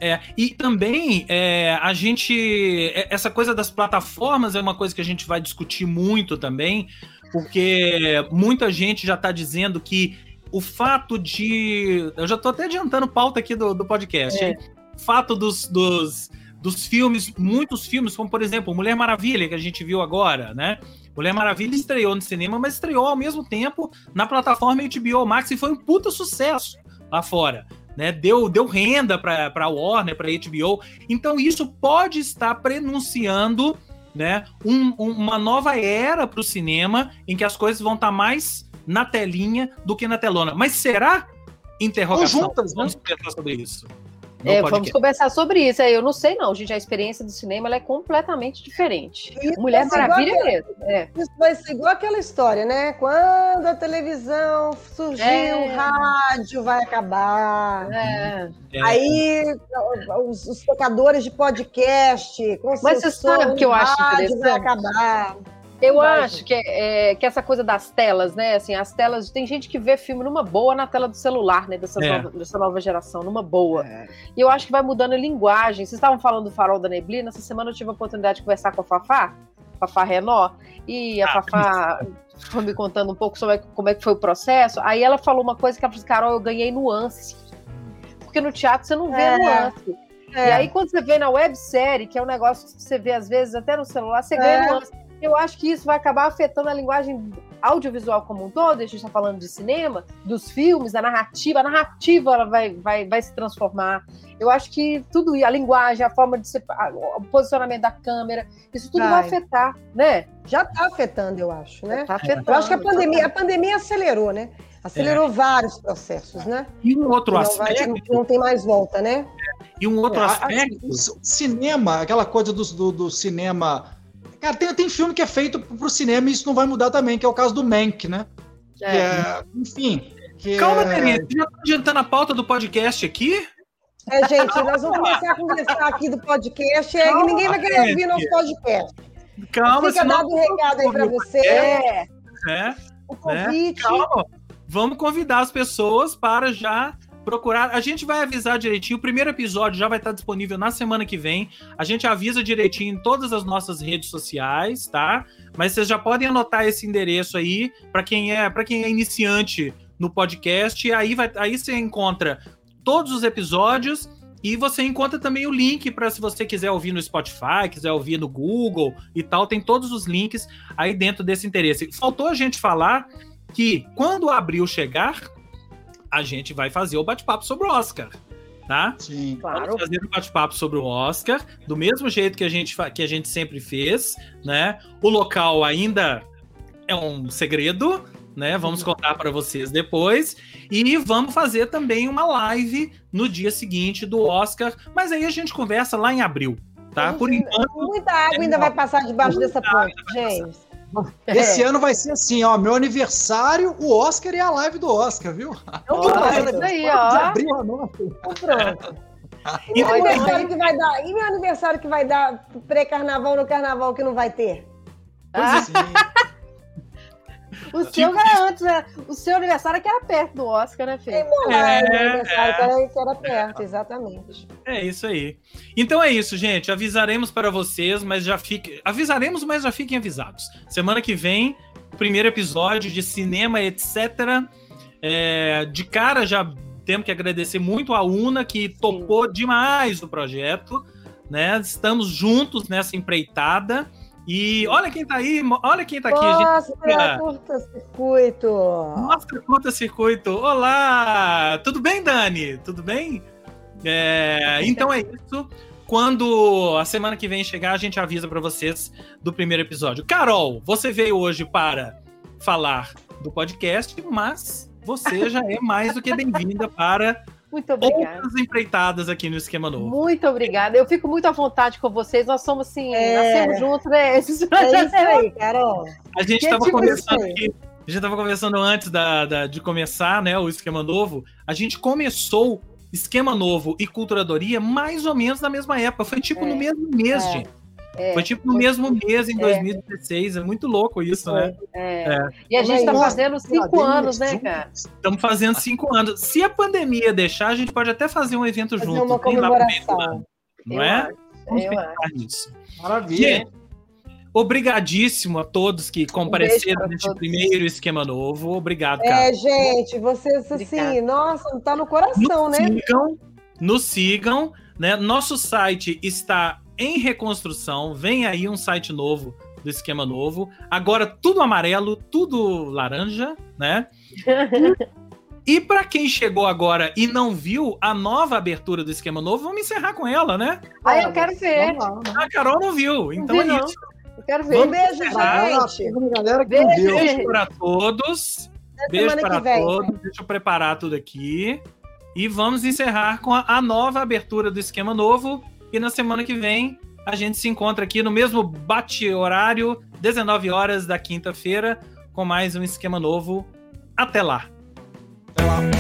É, e também é, a gente. é, Essa coisa das plataformas é uma coisa que a gente vai discutir muito também, porque muita gente já está dizendo que o fato de. Eu já estou até adiantando pauta aqui do, do podcast. É. O fato dos, dos, dos filmes, muitos filmes, como por exemplo Mulher Maravilha, que a gente viu agora, né? Mulher Maravilha estreou no cinema, mas estreou ao mesmo tempo na plataforma HBO Max e foi um puta sucesso lá fora. Né, deu, deu renda para a Warner, para HBO. Então, isso pode estar prenunciando né, um- um- uma nova era para o cinema em que as coisas vão estar mais na telinha do que na telona. Mas será? Interrogação. juntas, né? Vamos pensar sobre isso. É, vamos conversar sobre isso. É, Eu não sei, não, gente. A experiência do cinema ela é completamente diferente. Isso Mulher Maravilha igual mesmo. É. Isso vai ser igual aquela história, né? Quando a televisão surgiu, É. o rádio vai acabar. É. É. Aí os, os tocadores de podcast, com Mas você sabe o que eu de acho rádio, vai interessante? acabar. Eu Vai, acho que, é, que essa coisa das telas, né? Assim, as telas. Tem gente que vê filme numa boa na tela do celular, né? Dessa, É. nova, dessa nova geração, numa boa. E eu acho que vai mudando a linguagem. Vocês estavam falando do farol da neblina. Essa semana eu tive a oportunidade de conversar com a Fafá, Fafá Renó, e a Ah, Fafá foi me contando um pouco sobre como é que foi o processo. Aí ela falou uma coisa que ela falou assim, Carol, eu ganhei nuance. Porque no teatro você não vê É. nuance. E É. aí, quando você vê na websérie, que é um negócio que você vê às vezes até no celular, você ganha É. nuance. Eu acho que isso vai acabar afetando a linguagem audiovisual como um todo. A gente está falando de cinema, dos filmes, da narrativa. A narrativa ela vai, vai, vai se transformar. Eu acho que tudo isso, a linguagem, a forma de ser, a- o posicionamento da câmera, isso tudo vai, Vai. afetar, né? Já está afetando, eu acho, né? Tá afetando. Eu acho que a pandemia, a pandemia acelerou, né? Acelerou vários processos, né? E um outro não, vai- aspecto, não tem mais volta, né? e um outro É, a- aspecto, a- o cinema, aquela coisa do, do, do cinema. Cara, tem, tem filme que é feito pro cinema e isso não vai mudar também, que é o caso do Mank, né? Que é, enfim. que Calma, é- Denise, já tá adiantando a pauta do podcast aqui? É, gente, nós vamos começar a conversar aqui do podcast. É, Calma, ninguém vai querer ouvir nosso podcast. Calma, Fica senão- dado o recado aí para você. É. É, O né? convite. Calma. Vamos convidar as pessoas para já procurar. A gente vai avisar direitinho. O primeiro episódio já vai estar disponível na semana que vem. A gente avisa direitinho em todas as nossas redes sociais, tá? Mas vocês já podem anotar esse endereço aí para quem é para quem é iniciante no podcast. E aí vai, aí você encontra todos os episódios. E você encontra também o link para se você quiser ouvir no Spotify, quiser ouvir no Google e tal, tem todos os links aí dentro desse interesse. Faltou a gente falar que quando o abril chegar, a gente vai fazer o bate-papo sobre o Oscar, tá? Sim. Claro. Vamos fazer o bate-papo sobre o Oscar, do mesmo jeito que a gente, que a gente sempre fez, né? O local ainda é um segredo, né? Vamos contar para vocês depois. E vamos fazer também uma live no dia seguinte do Oscar, mas aí a gente conversa lá em abril, tá? Por enquanto, Muita água ainda vai passar debaixo dessa ponte, gente. (laughs) Esse É. ano vai ser assim, ó, meu aniversário, o Oscar e a live do Oscar, viu? Então, Olha, pronto. isso aí, De ó. abril a nossa. Então, pronto. E E meu aniversário que vai dar? E meu aniversário que vai dar pré-carnaval no carnaval que não vai ter? Ah, Sim. O seu era antes, né? O seu aniversário é que era perto do Oscar, né, Fê? É, meu aniversário que era, que era perto, exatamente. É isso aí. Então é isso, gente. Avisaremos para vocês, mas já fiquem. Avisaremos, mas já fiquem avisados. Semana que vem, primeiro episódio de cinema, etc. É, de cara, já temos que agradecer muito a Una, que topou demais o projeto. Né? Estamos juntos nessa empreitada. E olha quem tá aí, olha quem tá aqui, gente. Nossa, curta-circuito. Mostra curta circuito. Olá! Tudo bem, Dani? Tudo bem? É, então é isso. Quando a semana que vem chegar, a gente avisa para vocês do primeiro episódio. Carol, você veio hoje para falar do podcast, mas você já é mais do que bem-vinda para Muito obrigada. outras empreitadas aqui no Esquema Novo. Muito obrigada. Eu fico muito à vontade com vocês. Nós somos assim, É. nascemos juntos, né? (laughs) É isso aí, Carol. A gente estava tipo conversando aqui. A gente estava conversando antes da, da- de começar, né, o esquema novo. A gente começou esquema novo e culturadoria mais ou menos na mesma época. Foi tipo É, no mesmo mês, é, gente. É, Foi tipo no mesmo mês em é. 2016. É muito louco isso, né? é. É. E a gente está fazendo cinco anos, né, cara? Estamos fazendo cinco anos. Se a pandemia deixar, a gente pode até fazer um evento Fazer junto. uma lá meio comemoração. ano, Não Eu é? acho, Vamos pensar acho. nisso. Maravilha. Gente, obrigadíssimo a todos que compareceram pra neste todos. primeiro esquema novo. Obrigado, cara. É, gente, vocês assim, Obrigada. nossa, tá no coração, nos né? sigam, nos sigam, né? Nosso site está em reconstrução. Vem aí um site novo do esquema novo. Agora tudo amarelo, tudo laranja, né? (laughs) E para quem chegou agora e não viu a nova abertura do esquema novo, vamos encerrar com ela, né? Aí eu quero ver. A Carol não viu, então vi, é não. isso. Eu quero ver. Vamos Beijo, encerrar. gente. Galera que não Beijo, viu. Beijo para todos. Até Beijo semana para que vem. todos. Deixa eu preparar tudo aqui. E vamos encerrar com a, a nova abertura do esquema novo. E na semana que vem a gente se encontra aqui no mesmo bate-horário, 19 horas da quinta-feira, com mais um esquema novo. Até lá. Até lá.